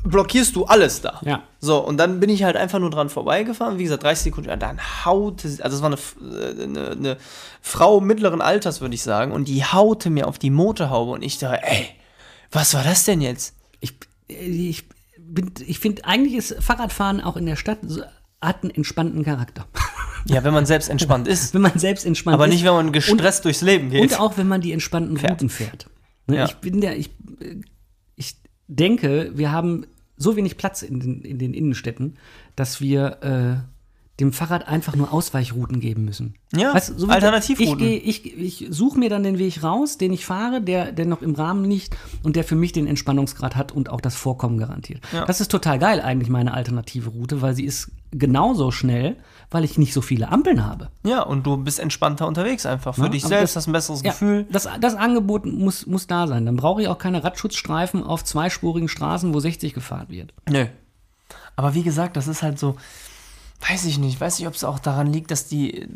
Speaker 1: blockierst du alles da.
Speaker 2: Ja.
Speaker 1: So, und dann bin ich halt einfach nur dran vorbeigefahren. Wie gesagt, 30 Sekunden. Und dann haute sie, also es war eine, äh, eine, eine Frau mittleren Alters, würde ich sagen. Und die haute mir auf die Motorhaube. Und ich dachte, ey, was war das denn jetzt?
Speaker 2: Ich, ich, bin- ich finde, eigentlich ist Fahrradfahren auch in der Stadt so, hat einen entspannten Charakter.
Speaker 1: Ja, wenn man selbst entspannt ist. [LAUGHS]
Speaker 2: wenn man selbst entspannt
Speaker 1: aber
Speaker 2: ist.
Speaker 1: nicht, wenn man gestresst durchs Leben geht.
Speaker 2: Und auch, wenn man die entspannten
Speaker 1: Fährt.
Speaker 2: Routen fährt. Ne,
Speaker 1: Ja.
Speaker 2: Ich bin der, ich, äh, ich denke, wir haben so wenig Platz in den, in den Innenstädten, dass wir äh, dem Fahrrad einfach nur Ausweichrouten geben müssen.
Speaker 1: Ja,
Speaker 2: Weißt so wie-
Speaker 1: Alternativrouten.
Speaker 2: Ich, geh- ich, ich suche mir dann den Weg raus, den ich fahre, der, der noch im Rahmen liegt und der für mich den Entspannungsgrad hat und auch das Vorkommen garantiert.
Speaker 1: Ja.
Speaker 2: Das ist total geil, eigentlich meine alternative Route, weil sie ist genauso schnell, weil ich nicht so viele Ampeln habe.
Speaker 1: ja, und du bist entspannter unterwegs einfach. Für
Speaker 2: Ja,
Speaker 1: dich selbst
Speaker 2: das-
Speaker 1: hast ein besseres
Speaker 2: Ja,
Speaker 1: Gefühl.
Speaker 2: Das, das Angebot muss, muss da sein. Dann brauche ich auch keine Radschutzstreifen auf zweispurigen Straßen, wo 60 gefahren wird.
Speaker 1: Nö. Aber wie gesagt, das ist halt so, weiß ich nicht, weiß nicht, ob es auch daran liegt, dass die,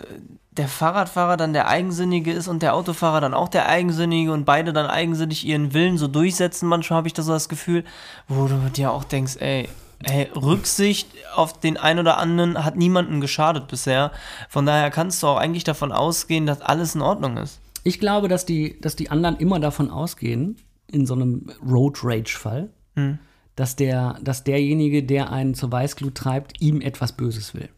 Speaker 1: der Fahrradfahrer dann der Eigensinnige ist und der Autofahrer dann auch der Eigensinnige und beide dann eigensinnig ihren Willen so durchsetzen. Manchmal habe ich da so das Gefühl, wo du dir auch denkst, ey, ey, Rücksicht auf den einen oder anderen hat niemandem geschadet bisher. Von daher kannst du auch eigentlich davon ausgehen, dass alles in Ordnung ist.
Speaker 2: Ich glaube, dass die, dass die anderen immer davon ausgehen, in so einem Road Rage-Fall,
Speaker 1: Hm.
Speaker 2: Dass, der, dass derjenige, der einen zur Weißglut treibt, ihm etwas Böses will.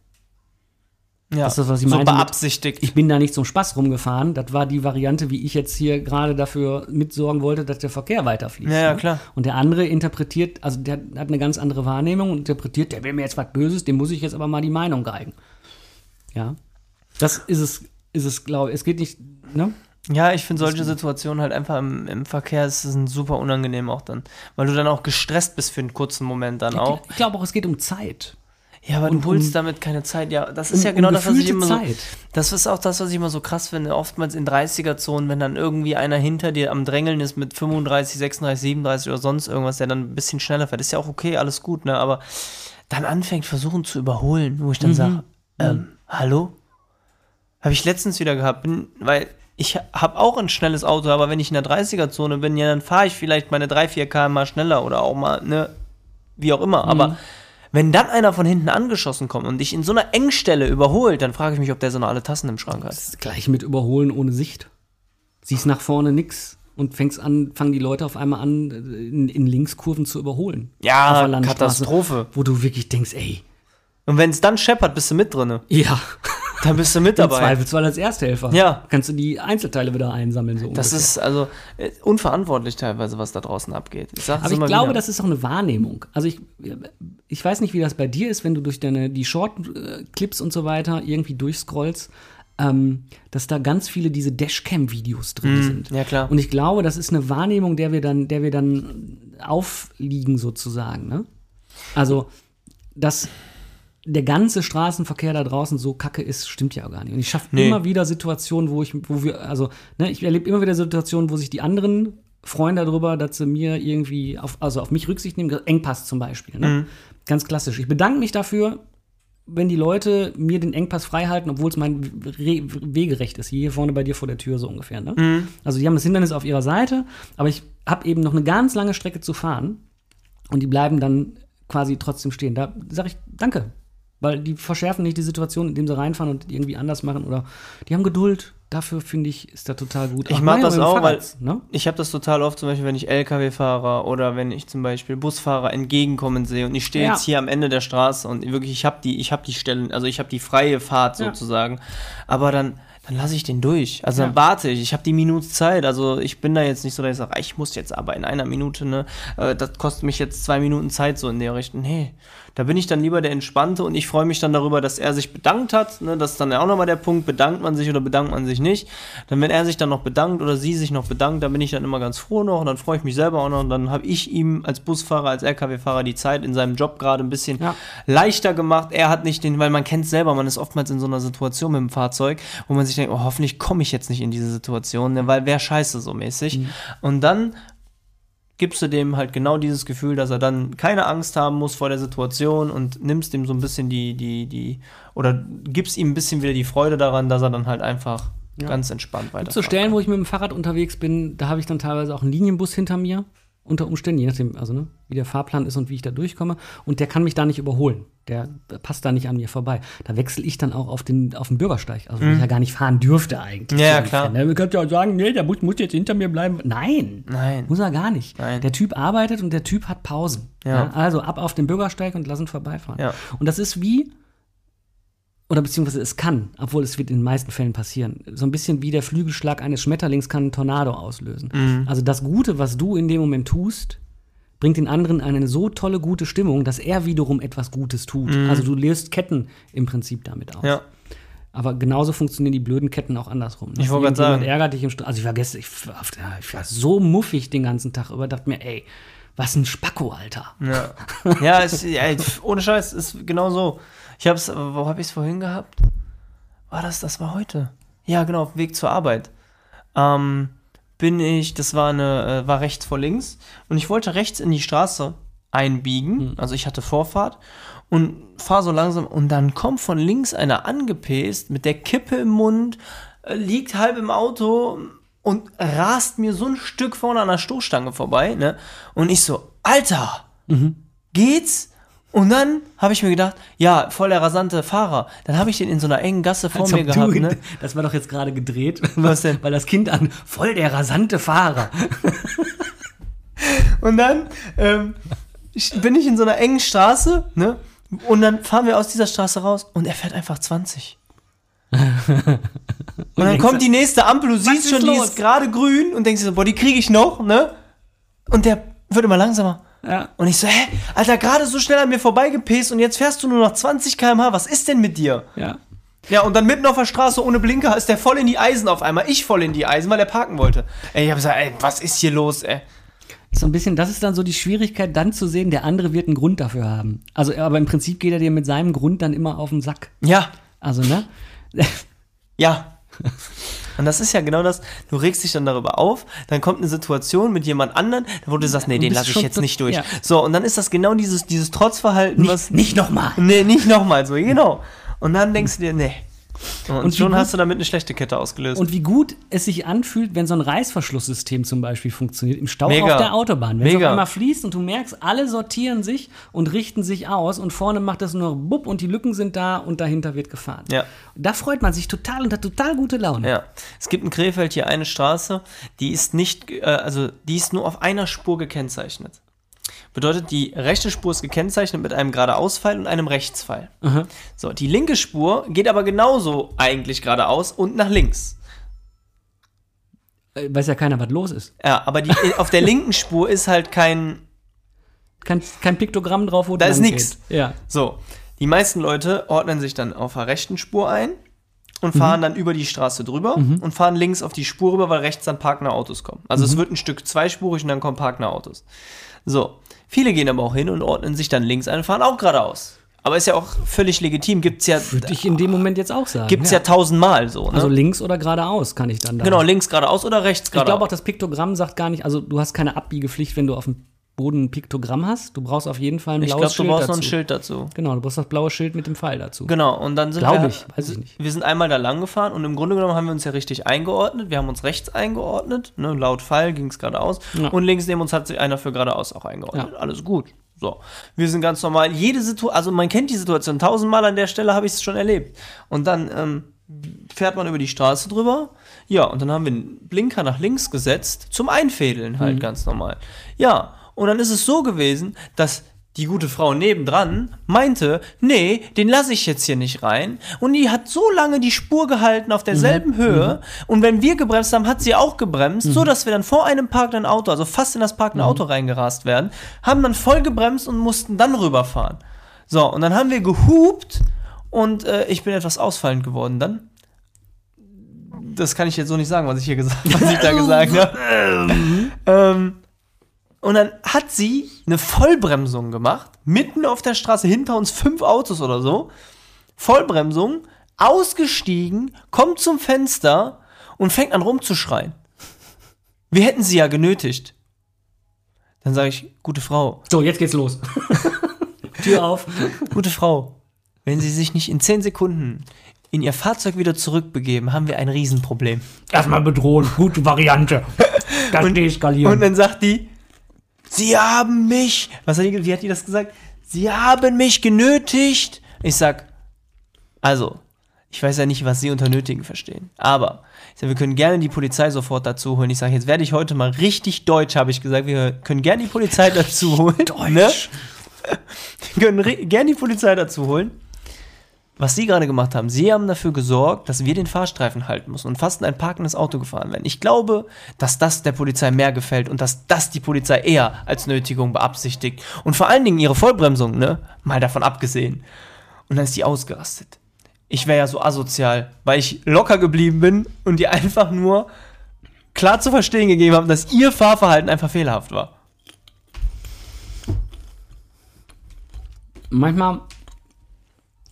Speaker 1: Ja,
Speaker 2: Das ist das, was ich
Speaker 1: so
Speaker 2: meinte mit-
Speaker 1: beabsichtigt.
Speaker 2: Ich bin da nicht zum Spaß rumgefahren. Das war die Variante, wie ich jetzt hier gerade dafür mitsorgen wollte, dass der Verkehr weiterfließt.
Speaker 1: Ja, ja,
Speaker 2: ne?
Speaker 1: klar.
Speaker 2: Und der andere interpretiert, also der hat eine ganz andere Wahrnehmung und interpretiert, der will mir jetzt was Böses, dem muss ich jetzt aber mal die Meinung geigen. Ja. Das ist es, ist es, glaube ich. Es geht nicht, ne?
Speaker 1: Ja, ich finde solche Situationen halt einfach im, im Verkehr ist es ein super unangenehm auch dann. Weil du dann auch gestresst bist für einen kurzen Moment dann auch.
Speaker 2: Ich glaube auch, es geht um Zeit.
Speaker 1: Ja, aber
Speaker 2: Und
Speaker 1: du holst
Speaker 2: um-
Speaker 1: damit keine Zeit. Ja, das ist
Speaker 2: Um-
Speaker 1: ja genau
Speaker 2: um
Speaker 1: das, was ich immer so.
Speaker 2: Zeit.
Speaker 1: Das ist auch das, was ich immer so krass finde. Oftmals in 30er-Zonen, wenn dann irgendwie einer hinter dir am Drängeln ist mit 35, 36, 37 oder sonst irgendwas, der dann ein bisschen schneller fährt. Ist ja auch okay, alles gut, ne? Aber dann anfängt, versuchen zu überholen, wo ich dann sage, ähm, hallo? Habe ich letztens wieder gehabt, bin, weil ich habe auch ein schnelles Auto, aber wenn ich in der 30er-Zone bin, ja, dann fahre ich vielleicht meine 3, 4 km schneller oder auch mal, ne, wie auch immer. Aber wenn dann einer von hinten angeschossen kommt und dich in so einer Engstelle überholt, dann frage ich mich, ob der so noch alle Tassen im Schrank hat.
Speaker 2: Das gleiche mit Überholen ohne Sicht. Siehst nach vorne nix und fängst an, fangen die Leute auf einmal an, in, in Linkskurven zu überholen.
Speaker 1: Ja, Katastrophe.
Speaker 2: Wo du wirklich denkst, ey,
Speaker 1: Und wenn es dann scheppert, bist du mit drinne.
Speaker 2: ja,
Speaker 1: Dann bist du mit
Speaker 2: im
Speaker 1: dabei.
Speaker 2: Zweifelsfall als Ersthelfer.
Speaker 1: Ja.
Speaker 2: Kannst du die Einzelteile wieder einsammeln. So
Speaker 1: Das
Speaker 2: ungefähr.
Speaker 1: ist also äh, unverantwortlich teilweise, was da draußen abgeht. Ich sag's
Speaker 2: Aber ich glaube,
Speaker 1: wieder.
Speaker 2: das ist auch eine Wahrnehmung. Also ich, ich weiß nicht, wie das bei dir ist, wenn du durch deine die Short-Clips und so weiter irgendwie durchscrollst, ähm, dass da ganz viele diese Dashcam-Videos drin sind.
Speaker 1: ja, klar.
Speaker 2: Und ich glaube, das ist eine Wahrnehmung, der wir dann, der wir dann aufliegen sozusagen. Ne? Also, dass der ganze Straßenverkehr da draußen so kacke ist, stimmt ja auch gar nicht. Und ich schaffe
Speaker 1: Nee.
Speaker 2: immer wieder Situationen, wo ich, wo wir, also, ne, ich erlebe immer wieder Situationen, wo sich die anderen freuen darüber, dass sie mir irgendwie auf, also auf mich Rücksicht nehmen. Engpass zum Beispiel. Ne?
Speaker 1: Mhm.
Speaker 2: Ganz klassisch. Ich bedanke mich dafür, wenn die Leute mir den Engpass freihalten, obwohl es mein Re Wegerecht ist. Hier vorne bei dir vor der Tür so ungefähr. Ne?
Speaker 1: Mhm.
Speaker 2: Also die haben das Hindernis auf ihrer Seite, aber ich habe eben noch eine ganz lange Strecke zu fahren und die bleiben dann quasi trotzdem stehen. Da sage ich Danke, weil die verschärfen nicht die Situation, indem sie reinfahren und irgendwie anders machen oder die haben Geduld. Dafür finde ich, ist da total gut.
Speaker 1: Ich mag das auch, weil
Speaker 2: ne?
Speaker 1: ich habe das total oft, zum Beispiel, wenn ich LKW-Fahrer oder wenn ich zum Beispiel Busfahrer entgegenkommen sehe und ich stehe
Speaker 2: Ja.
Speaker 1: jetzt hier am Ende der Straße und wirklich, ich habe die, ich habe die Stellen, also ich habe die freie Fahrt
Speaker 2: Ja.
Speaker 1: sozusagen, aber dann dann lasse ich den durch. Also
Speaker 2: Ja.
Speaker 1: dann warte ich. Ich habe die Minute Zeit. Also ich bin da jetzt nicht so, dass ich sage, ich muss jetzt aber in einer Minute, ne, äh, das kostet mich jetzt zwei Minuten Zeit so in der Richtung. Nee, da bin ich dann lieber der Entspannte und ich freue mich dann darüber, dass er sich bedankt hat. Ne, das ist dann auch nochmal der Punkt, bedankt man sich oder bedankt man sich nicht. Dann, wenn er sich dann noch bedankt oder sie sich noch bedankt, dann bin ich dann immer ganz froh noch und dann freue ich mich selber auch noch und dann habe ich ihm als Busfahrer, als LKW-Fahrer die Zeit in seinem Job gerade ein bisschen
Speaker 2: Ja.
Speaker 1: leichter gemacht. Er hat nicht den, weil man kennt selber, man ist oftmals in so einer Situation mit dem Fahrzeug, wo man sich denkt, oh, hoffentlich komme ich jetzt nicht in diese Situation, ne, weil wäre scheiße so mäßig. Und dann gibst du dem halt genau dieses Gefühl, dass er dann keine Angst haben muss vor der Situation und nimmst ihm so ein bisschen die, die, die, oder gibst ihm ein bisschen wieder die Freude daran, dass er dann halt einfach
Speaker 2: Ja.
Speaker 1: ganz entspannt weiter.
Speaker 2: Zu Stellen, wo ich mit dem Fahrrad unterwegs bin, da habe ich dann teilweise auch einen Linienbus hinter mir, unter Umständen, je nachdem, also ne, wie der Fahrplan ist und wie ich da durchkomme. Und der kann mich da nicht überholen. Der passt da nicht an mir vorbei. Da wechsle ich dann auch auf den, auf den Bürgersteig, also wo ich ja gar nicht fahren dürfte eigentlich.
Speaker 1: Mhm. Ja, ja, klar.
Speaker 2: ne? Ihr könnt ja auch sagen, nee, der muss, muss jetzt hinter mir bleiben. Nein.
Speaker 1: Nein.
Speaker 2: Muss er gar nicht.
Speaker 1: Nein.
Speaker 2: Der Typ arbeitet und der Typ hat Pausen.
Speaker 1: Ja.
Speaker 2: Also ab auf den Bürgersteig und lassen vorbeifahren.
Speaker 1: Ja.
Speaker 2: Und das ist wie, oder beziehungsweise es kann, obwohl es wird in den meisten Fällen passieren, so ein bisschen wie der Flügelschlag eines Schmetterlings kann einen Tornado auslösen.
Speaker 1: Mhm.
Speaker 2: Also das Gute, was du in dem Moment tust, bringt den anderen eine so tolle gute Stimmung, dass er wiederum etwas Gutes tut. Also du löst Ketten im Prinzip damit aus.
Speaker 1: Mhm. Ja.
Speaker 2: Aber genauso funktionieren die blöden Ketten auch andersrum.
Speaker 1: Ich wollte
Speaker 2: Irgendjemand
Speaker 1: sagen.
Speaker 2: ärgert dich im St Also ich war gestern, ich war, ich war so muffig den ganzen Tag über, dachte mir, ey, was ein Spacko, Alter.
Speaker 1: Ja, [LAUGHS] ja, es, ja ohne Scheiß, ist genau so. Ich hab's, wo hab ich's vorhin gehabt? War das, das war heute? Ja, genau, auf dem Weg zur Arbeit. Ähm, bin ich, das war eine, äh, war rechts vor links und ich wollte rechts in die Straße einbiegen, also ich hatte Vorfahrt und fahr so langsam und dann kommt von links einer angepäst mit der Kippe im Mund, äh, liegt halb im Auto und rast mir so ein Stück vorne an der Stoßstange vorbei, ne? Und ich so, Alter, geht's? Und dann habe ich mir gedacht, ja, voll der rasante Fahrer. Dann habe ich den in so einer engen Gasse vor
Speaker 2: Als
Speaker 1: mir
Speaker 2: ob du-
Speaker 1: gehabt, ne? [LAUGHS]
Speaker 2: Das war doch jetzt gerade gedreht.
Speaker 1: Was denn?
Speaker 2: Weil das Kind an voll der rasante Fahrer. [LAUGHS]
Speaker 1: Und dann ähm, bin ich in so einer engen Straße, ne? Und dann fahren wir aus dieser Straße raus und er fährt einfach 20. [LAUGHS] und dann kommt die nächste Ampel, du siehst schon, die
Speaker 2: los?
Speaker 1: ist gerade grün und denkst dir so, boah, die kriege ich noch, ne? Und der wird immer langsamer.
Speaker 2: Ja.
Speaker 1: Und ich so, hä? Alter, gerade so schnell an mir vorbeigepäst und jetzt fährst du nur noch 20 km/h. Was ist denn mit dir?
Speaker 2: Ja.
Speaker 1: Ja, und dann mitten auf der Straße ohne Blinker ist der voll in die Eisen auf einmal. Ich voll in die Eisen, weil er parken wollte. Ey, ich hab gesagt, ey, was ist hier los, ey?
Speaker 2: So ein bisschen, das ist dann so die Schwierigkeit, dann zu sehen, der andere wird einen Grund dafür haben. Also, aber im Prinzip geht er dir mit seinem Grund dann immer auf den Sack.
Speaker 1: Ja,
Speaker 2: Also, ne?
Speaker 1: ja. [LAUGHS] Und das ist ja genau das, du regst dich dann darüber auf, dann kommt eine Situation mit jemand anderen, wo du sagst, nee, den lasse ich jetzt nicht durch.
Speaker 2: ja.
Speaker 1: So, und dann ist das genau dieses, dieses Trotzverhalten, was.
Speaker 2: Nicht, nicht nochmal.
Speaker 1: Nee, nicht nochmal so, genau. Und dann denkst du dir, nee. Und,
Speaker 2: Und
Speaker 1: schon
Speaker 2: gut-
Speaker 1: hast du damit eine schlechte Kette ausgelöst.
Speaker 2: Und wie gut es sich anfühlt, wenn so ein Reißverschlusssystem zum Beispiel funktioniert, im Stau
Speaker 1: Mega.
Speaker 2: auf der Autobahn. Wenn es auf
Speaker 1: Mega.
Speaker 2: einmal fließt und du merkst, alle sortieren sich und richten sich aus und vorne macht das nur Bub und die Lücken sind da und dahinter wird gefahren.
Speaker 1: Ja.
Speaker 2: Da freut man sich total und hat total gute Laune.
Speaker 1: Ja, es gibt in Krefeld hier eine Straße, die ist nicht, äh, also die ist nur auf einer Spur gekennzeichnet. Bedeutet, die rechte Spur ist gekennzeichnet mit einem geradeausfall und einem Rechtspfeil. So, die linke Spur geht aber genauso eigentlich geradeaus und nach links.
Speaker 2: Äh, Weiß ja keiner, was los ist.
Speaker 1: Ja, aber die, auf der linken Spur ist halt kein,
Speaker 2: Kein, kein Piktogramm drauf, wo
Speaker 1: Da ist
Speaker 2: geht. Ja.
Speaker 1: so. Die meisten Leute ordnen sich dann auf der rechten Spur ein und fahren dann über die Straße drüber und fahren links auf die Spur rüber, weil rechts dann parkende Autos kommen. Also es wird ein Stück zweispurig und dann kommen parkende Autos. So. Viele gehen aber auch hin und ordnen sich dann links ein und fahren auch geradeaus. Aber ist ja auch völlig legitim. Gibt's ja,
Speaker 2: Würde ich in dem Moment jetzt auch sagen.
Speaker 1: gibt's ja tausendmal so. Ne?
Speaker 2: Also links oder geradeaus kann ich dann da.
Speaker 1: genau, links geradeaus oder rechts
Speaker 2: Ich glaube
Speaker 1: geradeaus.
Speaker 2: auch, das Piktogramm sagt gar nicht, also du hast keine Abbiegepflicht, wenn du auf dem Boden ein Piktogramm hast. Du brauchst auf jeden Fall ein
Speaker 1: Ich
Speaker 2: blaues
Speaker 1: glaube, du
Speaker 2: Schild
Speaker 1: brauchst
Speaker 2: dazu.
Speaker 1: noch ein Schild dazu.
Speaker 2: Genau, du brauchst das blaue Schild mit dem Pfeil dazu.
Speaker 1: Genau, und dann sind
Speaker 2: Glaub
Speaker 1: wir.
Speaker 2: ich, weiß ich nicht.
Speaker 1: Wir sind einmal da lang gefahren und im Grunde genommen haben wir uns ja richtig eingeordnet. Wir haben uns rechts eingeordnet, ne, laut Pfeil ging es geradeaus.
Speaker 2: Ja.
Speaker 1: Und links neben uns hat sich einer für geradeaus auch eingeordnet.
Speaker 2: Ja.
Speaker 1: Alles gut. So. Wir sind ganz normal. Jede Situation, also man kennt die Situation. Tausendmal an der Stelle habe ich es schon erlebt. Und dann ähm, fährt man über die Straße drüber. Ja, und dann haben wir einen Blinker nach links gesetzt, zum Einfädeln halt ganz normal. Ja, und dann ist es so gewesen, dass die gute Frau nebendran meinte, nee, den lasse ich jetzt hier nicht rein. Und die hat so lange die Spur gehalten auf derselben Höhe. Und wenn wir gebremst haben, hat sie auch gebremst, so dass wir dann vor einem parkenden Auto, also fast in das parkende Auto reingerast werden, haben dann voll gebremst und mussten dann rüberfahren. So, und dann haben wir gehupt und äh, ich bin etwas ausfallend geworden dann. Das kann ich jetzt so nicht sagen, was ich hier gesagt, [LAUGHS] was ich da gesagt [LAUGHS] habe. ähm, und dann hat sie eine Vollbremsung gemacht, mitten auf der Straße, hinter uns fünf Autos oder so. Vollbremsung, ausgestiegen, kommt zum Fenster und fängt an rumzuschreien. Wir hätten sie ja genötigt. Dann sage ich, gute Frau,
Speaker 2: So, jetzt geht's los. [LAUGHS] Tür auf.
Speaker 1: gute Frau, wenn Sie sich nicht in zehn Sekunden in Ihr Fahrzeug wieder zurückbegeben, haben wir ein Riesenproblem.
Speaker 2: Erstmal bedrohen. Gute Variante. [LAUGHS] Das deeskalieren.
Speaker 1: Und dann sagt die, Sie haben mich, was hat die, wie hat die das gesagt? Sie haben mich genötigt. Ich sag, also, ich weiß ja nicht, was Sie unter Nötigen verstehen, aber ich sag, wir können gerne die Polizei sofort dazu holen. Ich sage, jetzt werde ich heute mal richtig deutsch, habe ich gesagt. Wir können gerne die Polizei dazu holen. Ne? [LAUGHS] Wir können gerne die Polizei dazu holen. Was Sie gerade gemacht haben, Sie haben dafür gesorgt, dass wir den Fahrstreifen halten müssen und fast in ein parkendes Auto gefahren werden. Ich glaube, dass das der Polizei mehr gefällt und dass das die Polizei eher als Nötigung beabsichtigt. Und vor allen Dingen ihre Vollbremsung, ne? Mal davon abgesehen. Und dann ist die ausgerastet. Ich wäre ja so asozial, weil ich locker geblieben bin und ihr einfach nur klar zu verstehen gegeben habe, dass ihr Fahrverhalten einfach fehlerhaft war.
Speaker 2: Manchmal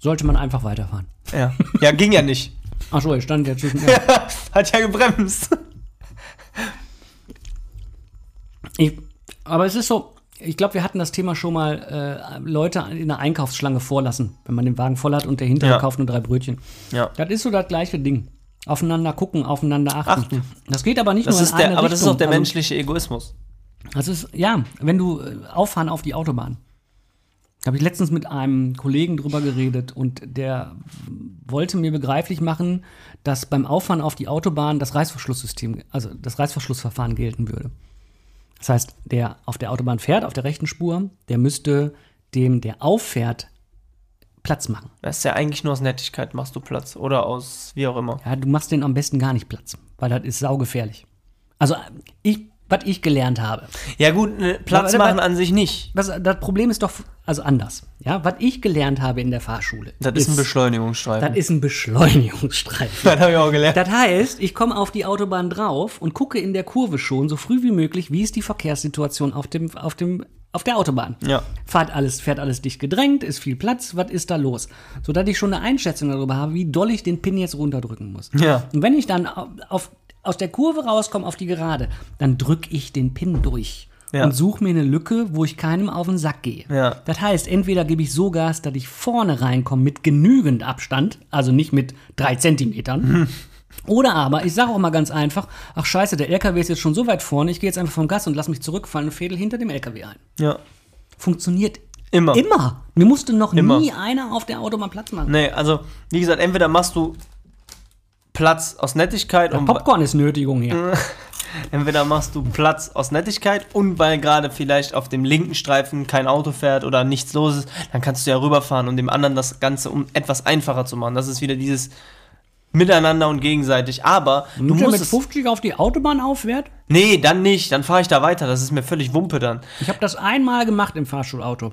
Speaker 2: sollte man einfach weiterfahren.
Speaker 1: Ja, ja ging ja nicht.
Speaker 2: Achso, ich stand ja zwischen. [LAUGHS] Ja.
Speaker 1: Hat ja gebremst.
Speaker 2: Ich, aber es ist so, ich glaube, wir hatten das Thema schon mal, äh, Leute in der Einkaufsschlange vorlassen, wenn man den Wagen voll hat und der hintere
Speaker 1: Ja.
Speaker 2: kauft nur drei Brötchen.
Speaker 1: Ja.
Speaker 2: Das ist so das gleiche Ding. Aufeinander gucken, aufeinander achten.
Speaker 1: Achten.
Speaker 2: Das geht aber nicht
Speaker 1: Das
Speaker 2: nur
Speaker 1: ist
Speaker 2: in eine
Speaker 1: der, aber das ist
Speaker 2: Richtung.
Speaker 1: auch der
Speaker 2: Also,
Speaker 1: menschliche Egoismus.
Speaker 2: Das ist, ja, wenn du äh, auffahren auf die Autobahn. Da habe ich letztens mit einem Kollegen drüber geredet und der wollte mir begreiflich machen, dass beim Auffahren auf die Autobahn das Reißverschlusssystem, also das Reißverschlussverfahren gelten würde. Das heißt, der auf der Autobahn fährt, auf der rechten Spur, der müsste dem, der auffährt, Platz machen.
Speaker 1: Das ist ja eigentlich nur aus Nettigkeit machst du Platz. Oder aus wie auch immer.
Speaker 2: Ja, du machst den am besten gar nicht Platz, weil das ist saugefährlich. Also ich, was ich gelernt habe.
Speaker 1: Ja gut, ne, Platz
Speaker 2: Aber-
Speaker 1: machen an sich nicht.
Speaker 2: Das, das Problem ist doch also anders. Ja, was ich gelernt habe in der Fahrschule.
Speaker 1: Das ist ein Beschleunigungsstreifen.
Speaker 2: Das ist ein Beschleunigungsstreifen. [LAUGHS]
Speaker 1: Das habe ich auch gelernt.
Speaker 2: Das heißt, ich komme auf die Autobahn drauf und gucke in der Kurve schon so früh wie möglich, wie ist die Verkehrssituation auf dem, auf dem, auf der Autobahn.
Speaker 1: Ja.
Speaker 2: Fahrt alles, fährt alles dicht gedrängt, ist viel Platz, was ist da los? Sodass ich schon eine Einschätzung darüber habe, wie doll ich den Pin jetzt runterdrücken muss.
Speaker 1: Ja.
Speaker 2: Und wenn ich dann au- auf, aus der Kurve rauskomme auf die Gerade, dann drücke ich den Pin durch.
Speaker 1: Ja.
Speaker 2: Und suche mir eine Lücke, wo ich keinem auf den Sack gehe.
Speaker 1: Ja.
Speaker 2: Das heißt, entweder gebe ich so Gas, dass ich vorne reinkomme mit genügend Abstand, also nicht mit drei Zentimetern. [LAUGHS] Oder aber, ich sage auch mal ganz einfach, ach scheiße, der LKW ist jetzt schon so weit vorne, ich gehe jetzt einfach vom Gas und lass mich zurückfallen und fädel hinter dem LKW ein.
Speaker 1: Ja.
Speaker 2: Funktioniert
Speaker 1: Immer.
Speaker 2: immer. Mir musste noch
Speaker 1: Immer.
Speaker 2: nie einer auf der Autobahn Platz machen.
Speaker 1: Nee, also, wie gesagt, entweder machst du Platz aus Nettigkeit und
Speaker 2: Popcorn ist Nötigung hier. [LAUGHS]
Speaker 1: entweder machst du Platz aus Nettigkeit und weil gerade vielleicht auf dem linken Streifen kein Auto fährt oder nichts los ist, dann kannst du ja rüberfahren und dem anderen das Ganze um etwas einfacher zu machen. Das ist wieder dieses Miteinander und gegenseitig. Aber du
Speaker 2: Nimmt er
Speaker 1: musst
Speaker 2: mit
Speaker 1: es,
Speaker 2: 50 auf die Autobahn aufwährt?
Speaker 1: Nee, dann nicht. Dann fahre ich da weiter. Das ist mir völlig Wumpe dann.
Speaker 2: Ich habe das einmal gemacht im Fahrschulauto.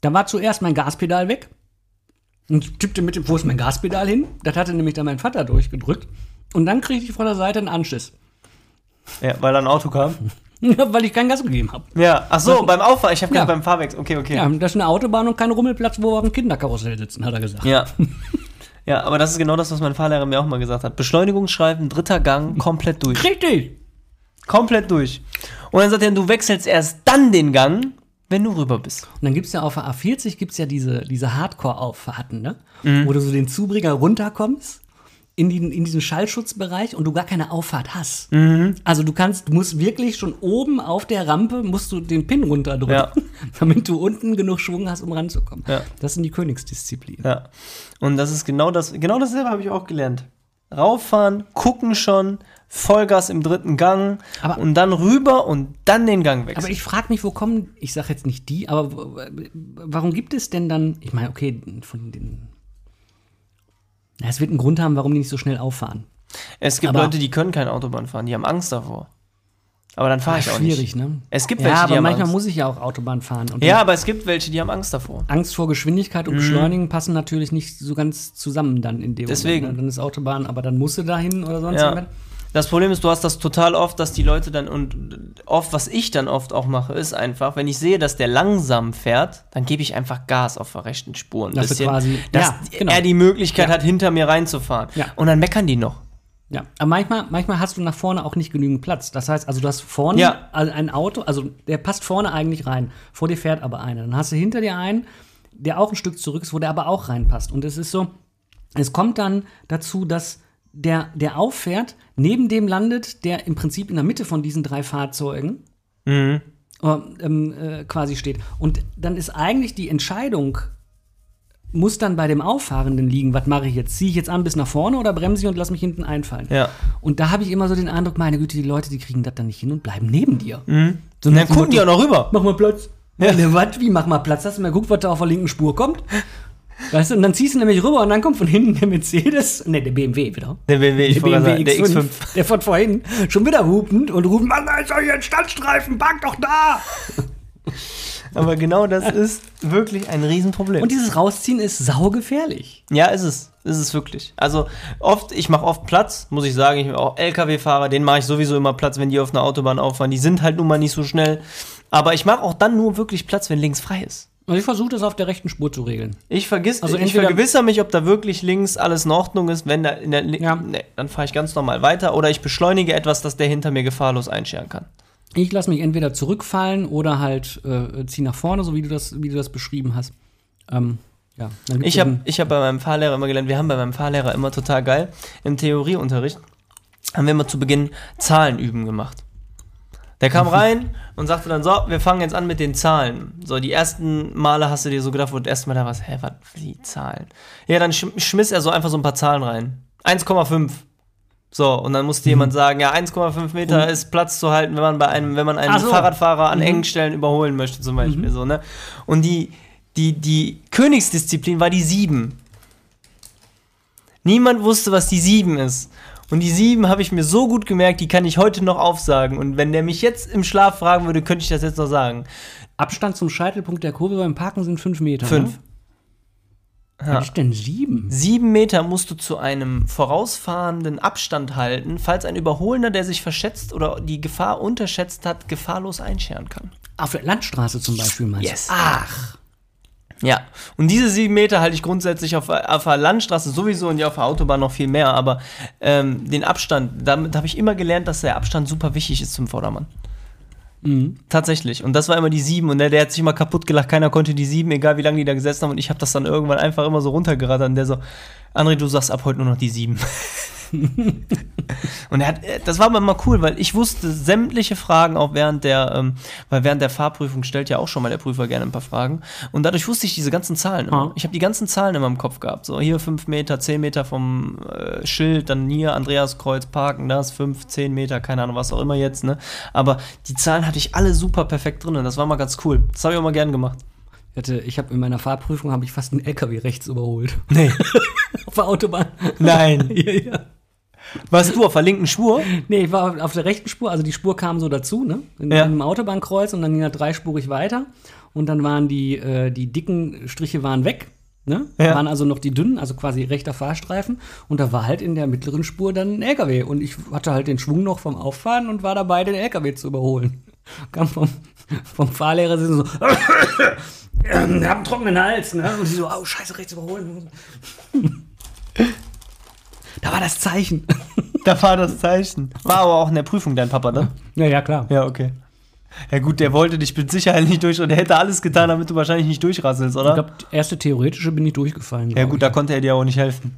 Speaker 2: Da war zuerst mein Gaspedal weg. Und tippte mit dem, wo ist mein Gaspedal hin? Das hatte nämlich dann mein Vater durchgedrückt. Und dann kriegte ich von der Seite einen Anschiss.
Speaker 1: Ja, weil da ein Auto kam.
Speaker 2: Weil ich kein Gas gegeben habe.
Speaker 1: Ja, ach so, beim Auffahren. Ich habe
Speaker 2: Ja.
Speaker 1: beim Fahrwechsel. Okay, okay.
Speaker 2: Ja, das ist eine Autobahn und kein Rummelplatz, wo wir auf dem Kinderkarussell sitzen, hat er gesagt.
Speaker 1: Ja. [LAUGHS] Ja, aber das ist genau das, was mein Fahrlehrer mir auch mal gesagt hat. Beschleunigungsstreifen, dritter Gang, komplett durch.
Speaker 2: Richtig.
Speaker 1: Komplett durch. Und dann sagt er, du wechselst erst dann den Gang, wenn du rüber bist.
Speaker 2: Und dann gibt es ja auf der A40 gibt's ja diese, diese Hardcore-Auffahrten, ne?
Speaker 1: Mhm.
Speaker 2: wo du so den Zubringer runterkommst in, die, in diesen Schallschutzbereich und du gar keine Auffahrt hast.
Speaker 1: Mhm.
Speaker 2: Also du kannst, du musst wirklich schon oben auf der Rampe, musst du den Pin runterdrücken,
Speaker 1: Ja. [LAUGHS]
Speaker 2: damit du unten genug Schwung hast, um ranzukommen.
Speaker 1: Ja.
Speaker 2: Das sind die Königsdisziplinen.
Speaker 1: Ja. Und das ist genau das, genau dasselbe habe ich auch gelernt. Rauffahren, gucken schon, Vollgas im dritten Gang
Speaker 2: Aber-
Speaker 1: und dann rüber und dann den Gang wechseln.
Speaker 2: Aber ich frage mich, wo kommen, ich sage jetzt nicht die, aber warum gibt es denn dann, ich meine, okay, von den. Na, es wird einen Grund haben, warum die nicht so schnell auffahren.
Speaker 1: es gibt
Speaker 2: aber-
Speaker 1: Leute, die können keine Autobahn fahren, die haben Angst davor. Aber dann fahre ich auch
Speaker 2: Schwierig,
Speaker 1: nicht.
Speaker 2: ne?
Speaker 1: Es gibt
Speaker 2: Ja,
Speaker 1: welche, die
Speaker 2: aber
Speaker 1: haben
Speaker 2: manchmal
Speaker 1: Angst.
Speaker 2: muss ich ja auch Autobahn fahren.
Speaker 1: Ja, aber es gibt welche, die haben Angst davor.
Speaker 2: Angst vor Geschwindigkeit und Beschleunigen passen natürlich nicht so ganz zusammen dann in dem
Speaker 1: Deswegen.
Speaker 2: Moment. Dann ist Autobahn, aber dann musst du dahin oder sonst
Speaker 1: Ja.
Speaker 2: irgendwas.
Speaker 1: Das Problem ist, du hast das total oft, dass die Leute dann und oft, was ich dann oft auch mache, ist einfach, wenn ich sehe, dass der langsam fährt, dann gebe ich einfach Gas auf der rechten Spur. Ein
Speaker 2: Dass
Speaker 1: bisschen,
Speaker 2: quasi-
Speaker 1: dass
Speaker 2: ja, genau.
Speaker 1: er die Möglichkeit
Speaker 2: Ja.
Speaker 1: hat, hinter mir reinzufahren.
Speaker 2: Ja.
Speaker 1: Und dann meckern die noch.
Speaker 2: Ja, aber manchmal, manchmal hast du nach vorne auch nicht genügend Platz. Das heißt, also du hast vorne
Speaker 1: Ja.
Speaker 2: ein Auto, also der passt vorne eigentlich rein. Vor dir fährt aber einer. Dann hast du hinter dir einen, der auch ein Stück zurück ist, wo der aber auch reinpasst. Und es ist so, es kommt dann dazu, dass der, der auffährt, neben dem landet, der im Prinzip in der Mitte von diesen drei Fahrzeugen äh, ähm, äh, quasi steht. Und dann ist eigentlich die Entscheidung, muss dann bei dem Auffahrenden liegen, was mache ich jetzt? Ziehe ich jetzt an bis nach vorne oder bremse ich und lass mich hinten einfallen?
Speaker 1: Ja.
Speaker 2: Und da habe ich immer so den Eindruck, meine Güte, die Leute, die kriegen das dann nicht hin und bleiben neben dir. So
Speaker 1: Und
Speaker 2: nach
Speaker 1: dann gucken die auch noch rüber.
Speaker 2: Mach mal Platz. Ja. Was? Wie, mach mal Platz? Hast du mal geguckt, was da auf der linken Spur kommt? Weißt du, und dann ziehst du nämlich rüber und dann kommt von hinten der Mercedes, ne, der BMW wieder.
Speaker 1: Der BMW, ich
Speaker 2: Der BMW
Speaker 1: der
Speaker 2: X5,
Speaker 1: X5.
Speaker 2: der von vorhin, schon wieder hupend und rufen, Mann, da ist doch hier ein Standstreifen, park doch da!
Speaker 1: Aber genau das [LAUGHS] ist wirklich ein Riesenproblem.
Speaker 2: Und dieses Rausziehen ist saugefährlich.
Speaker 1: Ja, ist es. Ist es wirklich. Also oft, ich mache oft Platz, muss ich sagen. Ich bin auch LKW-Fahrer, den mache ich sowieso immer Platz, wenn die auf einer Autobahn auffahren. Die sind halt nun mal nicht so schnell. Aber ich mache auch dann nur wirklich Platz, wenn links frei ist.
Speaker 2: Und ich versuche das auf der rechten Spur zu regeln.
Speaker 1: Ich vergiss,
Speaker 2: Also
Speaker 1: ich vergewissere mich, ob da wirklich links alles in Ordnung ist. Wenn da in der Li
Speaker 2: Ja.
Speaker 1: nee, dann fahre ich ganz normal weiter oder ich beschleunige etwas, dass der hinter mir gefahrlos einscheren kann.
Speaker 2: Ich lasse mich entweder zurückfallen oder halt äh, zieh nach vorne, so wie du das, wie du das beschrieben hast. Ähm, ja,
Speaker 1: Ich habe ich hab bei meinem Fahrlehrer immer gelernt, wir haben bei meinem Fahrlehrer immer total geil, im Theorieunterricht haben wir immer zu Beginn Zahlenüben gemacht. Der kam rein und sagte dann, so, wir fangen jetzt an mit den Zahlen. So, die ersten Male hast du dir so gedacht, wo du erstmal da warst, hä, was, wie Zahlen? Ja, dann schm schmiss er so einfach so ein paar Zahlen rein. 1,5. So, und dann musste jemand sagen, ja, 1,5 Meter ist Platz zu halten, wenn man bei einem, wenn man einen
Speaker 2: so.
Speaker 1: Fahrradfahrer an engen Stellen überholen möchte, zum Beispiel, so, ne? Und die, die, die Königsdisziplin war die 7. Niemand wusste, was die 7 ist. Und die 7 habe ich mir so gut gemerkt, die kann ich heute noch aufsagen. Und wenn der mich jetzt im Schlaf fragen würde, könnte ich das jetzt noch sagen.
Speaker 2: Abstand zum Scheitelpunkt der Kurve beim Parken sind 5 Meter.
Speaker 1: 5.
Speaker 2: Ne? Ja. ich denn 7?
Speaker 1: Sieben Meter musst du zu einem vorausfahrenden Abstand halten, falls ein Überholender, der sich verschätzt oder die Gefahr unterschätzt hat, gefahrlos einscheren kann.
Speaker 2: Auf der Landstraße zum Beispiel meinst
Speaker 1: Yes.
Speaker 2: du? Ach.
Speaker 1: Ja, und diese sieben Meter halte ich grundsätzlich auf, auf der Landstraße sowieso und ja auf der Autobahn noch viel mehr, aber ähm, den Abstand, damit habe ich immer gelernt, dass der Abstand super wichtig ist zum Vordermann. Tatsächlich. Und das war immer die sieben und der, der hat sich immer kaputt gelacht, keiner konnte die sieben, egal wie lange die da gesessen haben. Und ich habe das dann irgendwann einfach immer so runtergerattert und der so, André, du sagst ab heute nur noch die sieben. [LAUGHS] und er hat, äh, das war aber immer cool, weil ich wusste sämtliche Fragen auch während der, ähm, weil während der Fahrprüfung stellt ja auch schon mal der Prüfer gerne ein paar Fragen. Und dadurch wusste ich diese ganzen Zahlen immer.
Speaker 2: Ah.
Speaker 1: Ich habe die ganzen Zahlen immer im Kopf gehabt. So hier 5 Meter, 10 Meter vom äh, Schild, dann hier Andreaskreuz parken, das 5, 10 Meter, keine Ahnung, was auch immer jetzt, ne? Aber die Zahlen hatte ich alle super perfekt drin und das war mal ganz cool. Das habe ich auch mal gern gemacht.
Speaker 2: Ich, hatte- ich habe in meiner Fahrprüfung habe ich fast einen LKW rechts überholt.
Speaker 1: Nee. [LAUGHS]
Speaker 2: Auf der Autobahn.
Speaker 1: Nein. [LAUGHS]
Speaker 2: ja, ja.
Speaker 1: Warst du auf der linken Spur?
Speaker 2: Nee, ich war auf der rechten Spur, also die Spur kam so dazu, ne? In,
Speaker 1: Ja.
Speaker 2: in einem Autobahnkreuz und dann ging er dreispurig weiter. Und dann waren die, äh, die dicken Striche waren weg. Ne?
Speaker 1: Ja.
Speaker 2: Waren also noch die dünnen, also quasi rechter Fahrstreifen. Und da war halt in der mittleren Spur dann ein LKW. Und ich hatte halt den Schwung noch vom Auffahren und war dabei, den LKW zu überholen. [LAUGHS] Kam vom, vom Fahrlehrer so, ähm, haben einen trockenen Hals, ne? Und die so, oh, scheiße, rechts überholen. [LAUGHS] da war das Zeichen. [LAUGHS]
Speaker 1: Da war das Zeichen. War aber auch in der Prüfung dein Papa, ne?
Speaker 2: ja, ja, klar.
Speaker 1: Ja, okay. Ja gut, der wollte dich mit Sicherheit nicht durch und der hätte alles getan, damit du wahrscheinlich nicht durchrasselst, oder?
Speaker 2: Ich glaube, erste theoretische bin ich durchgefallen.
Speaker 1: ja gut,
Speaker 2: ich.
Speaker 1: da konnte er dir auch nicht helfen.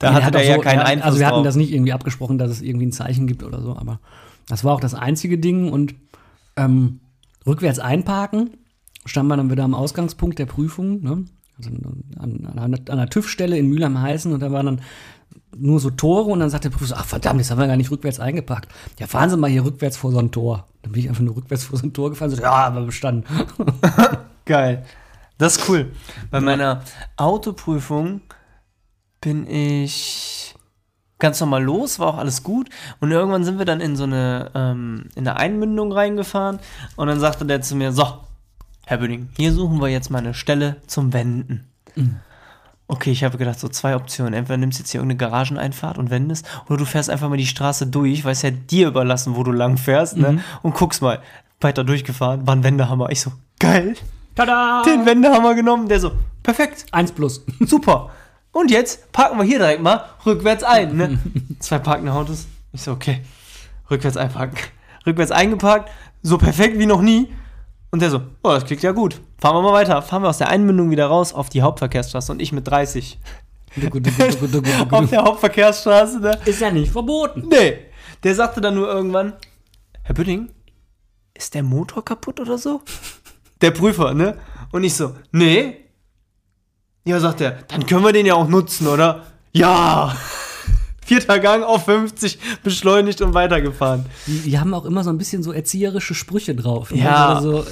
Speaker 1: Da
Speaker 2: Nee,
Speaker 1: hatte
Speaker 2: hat auch
Speaker 1: ja
Speaker 2: so-
Speaker 1: keinen
Speaker 2: hat-
Speaker 1: Einfluss
Speaker 2: Also wir hatten
Speaker 1: drauf.
Speaker 2: das nicht irgendwie abgesprochen, dass es irgendwie ein Zeichen gibt oder so, aber das war auch das einzige Ding und ähm, rückwärts einparken standen wir dann wieder am Ausgangspunkt der Prüfung, ne? also an, an, an einer TÜV-Stelle in Mülheim heißen und da waren dann nur so Tore und dann sagt der Prüfer, ach verdammt, jetzt haben wir gar nicht rückwärts eingeparkt. Ja, fahren Sie mal hier rückwärts vor so ein Tor. Dann bin ich einfach nur rückwärts vor so ein Tor gefahren so, ja, aber bestanden. [LAUGHS]
Speaker 1: Geil. Das ist cool. Bei meiner Autoprüfung bin ich ganz normal los, war auch alles gut. Und irgendwann sind wir dann in so eine, ähm, in eine Einmündung reingefahren. Und dann sagte der zu mir, so, Herr Böning, hier suchen wir jetzt mal eine Stelle zum Wenden. Okay, ich habe gedacht, so zwei Optionen. Entweder nimmst jetzt hier irgendeine Garageneinfahrt und wendest, oder du fährst einfach mal die Straße durch, weil es ja dir überlassen, wo du lang fährst, ne? Und guckst mal. Weiter durchgefahren, war ein Wendehammer. Ich so, geil
Speaker 2: Tada!
Speaker 1: den Wendehammer genommen. Der so, perfekt,
Speaker 2: Eins plus. [LAUGHS]
Speaker 1: super. Und jetzt parken wir hier direkt mal rückwärts ein. Ne? [LAUGHS] Zwei parkende Autos. Ich so, okay, rückwärts einparken. Rückwärts eingeparkt, so perfekt wie noch nie. Und der so, oh, das klingt ja gut. Fahren wir mal weiter. Fahren wir aus der Einmündung wieder raus auf die Hauptverkehrsstraße und ich mit 30. [LAUGHS] auf der Hauptverkehrsstraße, ne?
Speaker 2: Ist ja nicht verboten.
Speaker 1: Nee. Der sagte dann nur irgendwann, Herr Bünding, ist der Motor kaputt oder so? Der Prüfer, ne? Und ich so, nee. Ja, sagt er, dann können wir den ja auch nutzen, oder? Ja. Vierter Gang auf 50, beschleunigt und weitergefahren.
Speaker 2: Die, die haben auch immer so ein bisschen so erzieherische Sprüche drauf. ne?
Speaker 1: Ja.
Speaker 2: Also,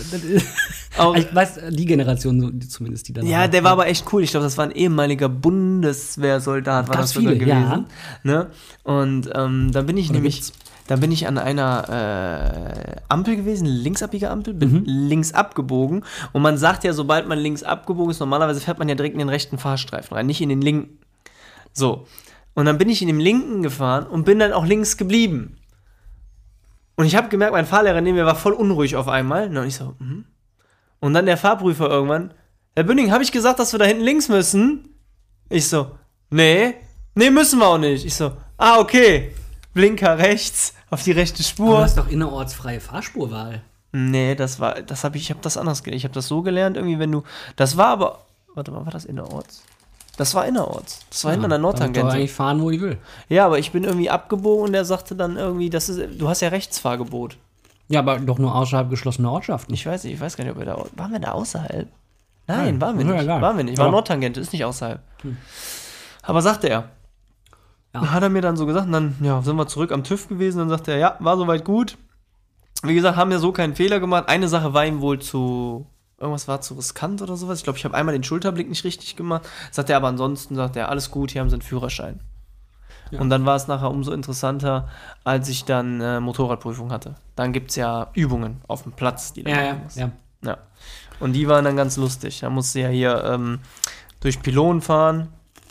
Speaker 2: [LAUGHS]
Speaker 1: Auch- [LAUGHS]
Speaker 2: ich weiß, die Generation so, die zumindest, die dann.
Speaker 1: Ja, der war aber echt cool. Ich glaube, das war ein ehemaliger Bundeswehrsoldat, war das
Speaker 2: viele, ja.
Speaker 1: gewesen. Ne? Und ähm, da bin ich
Speaker 2: Oder
Speaker 1: nämlich,
Speaker 2: gibt's?
Speaker 1: da bin ich an einer äh, Ampel gewesen, linksabbiege Ampel, bin
Speaker 2: Mhm.
Speaker 1: links abgebogen. Und man sagt ja, sobald man links abgebogen ist, normalerweise fährt man ja direkt in den rechten Fahrstreifen rein, nicht in den linken. So. Und dann bin ich in den linken gefahren und bin dann auch links geblieben. Und ich habe gemerkt, mein Fahrlehrer neben mir war voll unruhig auf einmal. Und ich so, mhm. Und dann der Fahrprüfer irgendwann, Herr Bünding, habe ich gesagt, dass wir da hinten links müssen? Ich so, nee, nee, müssen wir auch nicht. Ich so, ah, okay. Blinker rechts auf die rechte
Speaker 2: Aber du
Speaker 1: Spur.
Speaker 2: hast doch innerortsfreie Fahrspurwahl.
Speaker 1: Nee, das war, das habe ich, ich habe das anders gelernt. Ich habe das so gelernt, irgendwie, wenn du, das war aber, warte mal, war das innerorts? Das war innerorts. Das war hinter der
Speaker 2: Darf ich
Speaker 1: Nordtangente.
Speaker 2: eigentlich fahren, wo ich will.
Speaker 1: Ja, aber ich bin irgendwie abgebogen und der sagte dann irgendwie, das ist, du hast ja Rechtsfahrgebot.
Speaker 2: Ja, aber doch nur außerhalb geschlossener Ortschaften.
Speaker 1: Ich weiß nicht, ich weiß gar nicht, ob wir da, waren wir da außerhalb? Nein,
Speaker 2: Nein,
Speaker 1: waren wir
Speaker 2: ja,
Speaker 1: nicht.
Speaker 2: egal.
Speaker 1: Waren wir nicht. War
Speaker 2: Aber-
Speaker 1: Nordtangente, ist nicht außerhalb. Aber sagte er.
Speaker 2: Ja.
Speaker 1: Hat er mir dann so gesagt, und dann ja, sind wir zurück am TÜV gewesen, dann sagte er, ja, war soweit gut. Wie gesagt, haben ja so keinen Fehler gemacht. Eine Sache war ihm wohl zu irgendwas war zu riskant oder sowas. Ich glaube, ich habe einmal den Schulterblick nicht richtig gemacht. Sagt er aber ansonsten, sagt er, alles gut, hier haben sie einen Führerschein.
Speaker 2: Ja.
Speaker 1: Und dann war es nachher umso interessanter, als ich dann äh, Motorradprüfung hatte. Dann gibt es ja Übungen auf dem Platz, die du
Speaker 2: Ja, ja,
Speaker 1: musst.
Speaker 2: ja.
Speaker 1: Ja. Und die waren dann ganz lustig. Da musst du ja hier ähm, durch Pylonen fahren,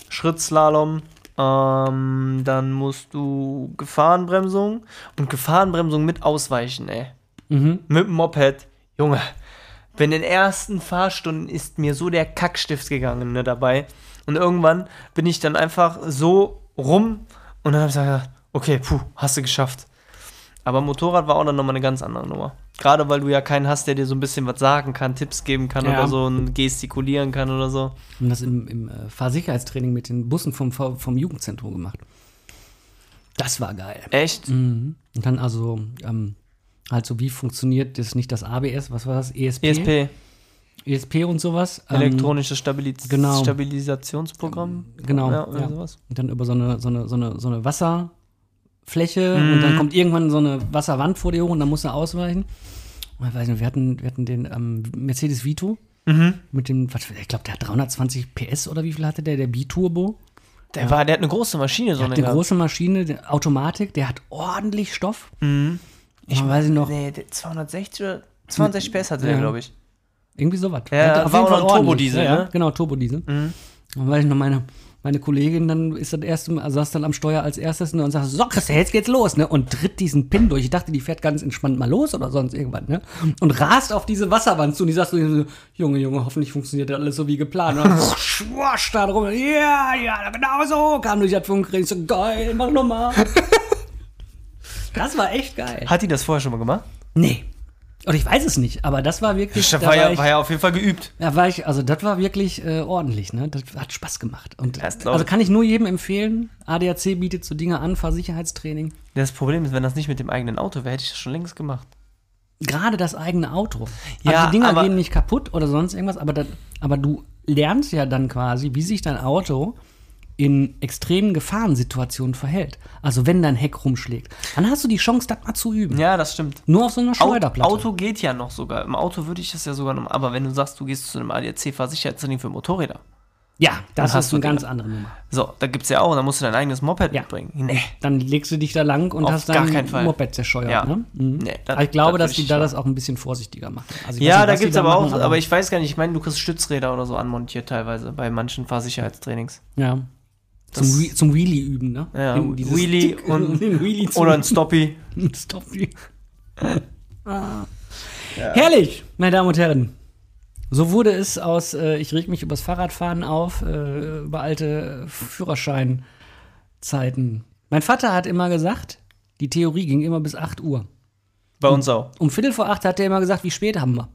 Speaker 1: Schrittslalom, ähm, dann musst du Gefahrenbremsung und Gefahrenbremsung mit Ausweichen, ey.
Speaker 2: Mhm.
Speaker 1: Mit dem Moped. Junge, in den ersten Fahrstunden ist mir so der Kackstift gegangen ne, dabei. Und irgendwann bin ich dann einfach so rum und dann habe ich gesagt, okay, puh, hast du geschafft. Aber Motorrad war auch dann nochmal eine ganz andere Nummer. Gerade weil du ja keinen hast, der dir so ein bisschen was sagen kann, Tipps geben kann
Speaker 2: Ja.
Speaker 1: oder so und gestikulieren kann oder so.
Speaker 2: Und das im, im äh, Fahrsicherheitstraining mit den Bussen vom, vom Jugendzentrum gemacht. Das war geil.
Speaker 1: Echt?
Speaker 2: Mhm. Und dann also, ähm, halt so, wie funktioniert das nicht das ABS, was war das? ESP?
Speaker 1: ESP,
Speaker 2: ESP und sowas. Ähm,
Speaker 1: elektronisches Stabilis
Speaker 2: genau.
Speaker 1: Stabilisationsprogramm.
Speaker 2: Genau,
Speaker 1: Ja,
Speaker 2: ja.
Speaker 1: sowas.
Speaker 2: Und dann über so eine, so eine, so eine, so eine Wasserfläche
Speaker 1: Mhm.
Speaker 2: und dann kommt irgendwann so eine Wasserwand vor dir hoch und dann musst du ausweichen. Und ich weiß nicht, wir hatten, wir hatten den ähm, Mercedes Vito
Speaker 1: Mhm.
Speaker 2: mit dem, was, ich glaube, der hat 320 PS oder wie viel hatte der, der B-Turbo.
Speaker 1: Der, war, der hat eine große Maschine, so
Speaker 2: Der
Speaker 1: eine
Speaker 2: hat eine
Speaker 1: gehabt.
Speaker 2: große Maschine, die Automatik, der hat ordentlich Stoff.
Speaker 1: Mhm.
Speaker 2: Ich weiß ich noch,
Speaker 1: Nee, der 260 oder 260 PS hatte der,
Speaker 2: Ja.
Speaker 1: glaube ich.
Speaker 2: irgendwie sowas.
Speaker 1: Ja,
Speaker 2: Der auf
Speaker 1: war
Speaker 2: jeden
Speaker 1: auch
Speaker 2: Fall
Speaker 1: noch ein. Turbodiesel,
Speaker 2: ja,
Speaker 1: ne?
Speaker 2: Genau, Turbodiesel.
Speaker 1: Mhm.
Speaker 2: Und weil ich noch meine, meine Kollegin dann ist das erste Mal, saß dann am Steuer als erstes ne, und sagt, so Christian, jetzt geht's los, ne? Und tritt diesen Pin durch. Ich dachte, die fährt ganz entspannt mal los oder sonst irgendwann, ne? Und rast auf diese Wasserwand zu und die sagt so, Junge, Junge, hoffentlich funktioniert das alles so wie geplant. Und dann [LAUGHS] schwasch da drum, ja, ja, genau so, kam durch das Funkgerät, ich so, geil, mach nochmal. [LAUGHS] das war echt geil.
Speaker 1: Hat die das vorher schon mal gemacht?
Speaker 2: Nee. Oder ich weiß es nicht, aber das war wirklich,
Speaker 1: Da
Speaker 2: da
Speaker 1: war, ja,
Speaker 2: ich,
Speaker 1: war ja auf jeden Fall geübt.
Speaker 2: ja, war ich, also das war wirklich äh, ordentlich, ne? Das hat Spaß gemacht. Und
Speaker 1: Das
Speaker 2: also kann ich nur jedem empfehlen. ADAC bietet so Dinge an, Fahrsicherheitstraining.
Speaker 1: Das Problem ist, wenn das nicht mit dem eigenen Auto wäre, hätte ich das schon längst gemacht.
Speaker 2: Gerade das eigene Auto.
Speaker 1: Ja,
Speaker 2: also die Dinger
Speaker 1: aber-
Speaker 2: gehen nicht kaputt oder sonst irgendwas, aber, das, aber du lernst ja dann quasi, wie sich dein Auto in extremen Gefahrensituationen verhält. Also wenn dein Heck rumschlägt, dann hast du die Chance, das mal zu üben.
Speaker 1: Ja, das stimmt.
Speaker 2: Nur auf so einer Schleuderplatte.
Speaker 1: Auto geht ja noch sogar. Im Auto würde ich das ja sogar noch. Aber wenn du sagst, du gehst zu einem ADAC-Versicherheitstraining für Motorräder.
Speaker 2: Ja, das
Speaker 1: Dann hast
Speaker 2: ist eine ganz andere Nummer.
Speaker 1: So, da gibt es ja auch. Da musst du dein eigenes Moped
Speaker 2: Ja.
Speaker 1: mitbringen. Nee.
Speaker 2: Dann legst du dich da lang und
Speaker 1: Auf
Speaker 2: hast
Speaker 1: Fall.
Speaker 2: Moped zerscheuert.
Speaker 1: Ja.
Speaker 2: Ne? Mhm.
Speaker 1: Nee, das-
Speaker 2: ich glaube,
Speaker 1: das
Speaker 2: dass die da das auch ein bisschen vorsichtiger machen. Also
Speaker 1: Ja,
Speaker 2: nicht,
Speaker 1: da gibt es aber auch.
Speaker 2: machen,
Speaker 1: aber ich weiß gar nicht. Ich meine, du kriegst Stützräder oder so anmontiert teilweise bei manchen Fahrsicherheitstrainings.
Speaker 2: Ja. Zum, Whe- zum Wheelie üben, ne?
Speaker 1: Ja, Wheelie und-
Speaker 2: Wheelie
Speaker 1: Oder ein Stoppie.
Speaker 2: Stop. [LAUGHS] ah. Herrlich, meine Damen und Herren. So wurde es aus, äh, ich reg mich übers Fahrradfahren auf, äh, über alte Führerscheinzeiten. Mein Vater hat immer gesagt, die Theorie ging immer bis 8 Uhr.
Speaker 1: Bei uns auch.
Speaker 2: Um Viertel vor acht hat er immer gesagt, wie spät haben wir?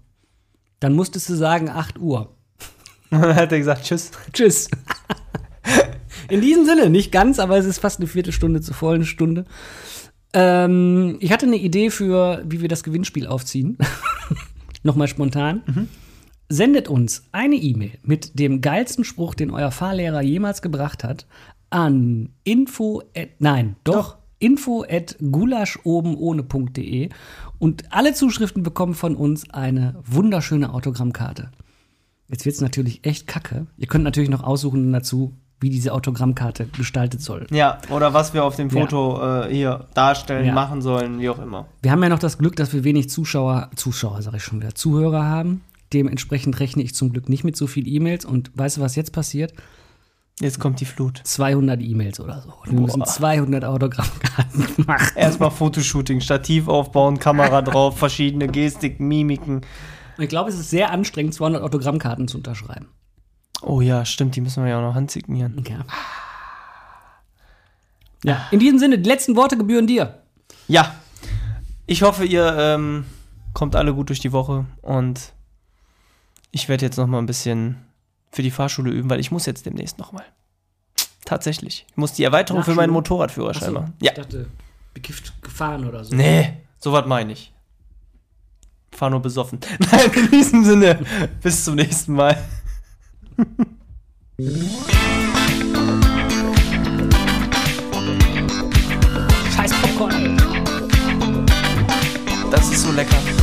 Speaker 2: Dann musstest du sagen 8 Uhr. [LAUGHS]
Speaker 1: Dann hat er gesagt, tschüss.
Speaker 2: Tschüss. [LAUGHS] In diesem Sinne, nicht ganz, aber es ist fast eine Viertelstunde zur vollen Stunde. Ähm, ich hatte eine Idee für, wie wir das Gewinnspiel aufziehen. [LAUGHS] Nochmal spontan. Sendet uns eine E-Mail mit dem geilsten Spruch, den euer Fahrlehrer jemals gebracht hat, an info at, nein, doch, info at gulaschoben ohne.de und alle Zuschriften bekommen von uns eine wunderschöne Autogrammkarte. Jetzt wird es natürlich echt kacke. Ihr könnt natürlich noch aussuchen dazu, wie diese Autogrammkarte gestaltet soll.
Speaker 1: Ja, oder was wir auf dem
Speaker 2: Ja.
Speaker 1: Foto äh, hier darstellen,
Speaker 2: Ja.
Speaker 1: machen sollen, wie auch immer.
Speaker 2: Wir haben ja noch das Glück, dass wir wenig Zuschauer, Zuschauer sage ich schon wieder, Zuhörer haben. Dementsprechend rechne ich zum Glück nicht mit so viel E-Mails. Und weißt du, was jetzt passiert?
Speaker 1: Jetzt kommt die Flut.
Speaker 2: 200 E-Mails oder so. Wir müssen
Speaker 1: Boah.
Speaker 2: 200 Autogrammkarten [LAUGHS] machen.
Speaker 1: Erstmal Fotoshooting, Stativ aufbauen, Kamera drauf, verschiedene Gestik, Mimiken.
Speaker 2: Und ich glaube, es ist sehr anstrengend, 200 Autogrammkarten zu unterschreiben.
Speaker 1: Oh ja, stimmt, die müssen wir ja auch noch handsignieren.
Speaker 2: Ja. ja, in diesem Sinne, die letzten Worte gebühren dir.
Speaker 1: Ja, ich hoffe, ihr ähm, kommt alle gut durch die Woche und ich werde jetzt noch mal ein bisschen für die Fahrschule üben, weil ich muss jetzt demnächst noch mal. Tatsächlich. Ich muss die Erweiterung für meinen
Speaker 2: Nachschule?
Speaker 1: Motorradführerschein machen. Ja.
Speaker 2: Ich dachte, bekifft gefahren oder so.
Speaker 1: Nee, sowas meine ich. Fahr nur besoffen. [LAUGHS] Nein, in diesem Sinne, bis zum nächsten Mal. Scheiß Popcorn. Das ist so lecker.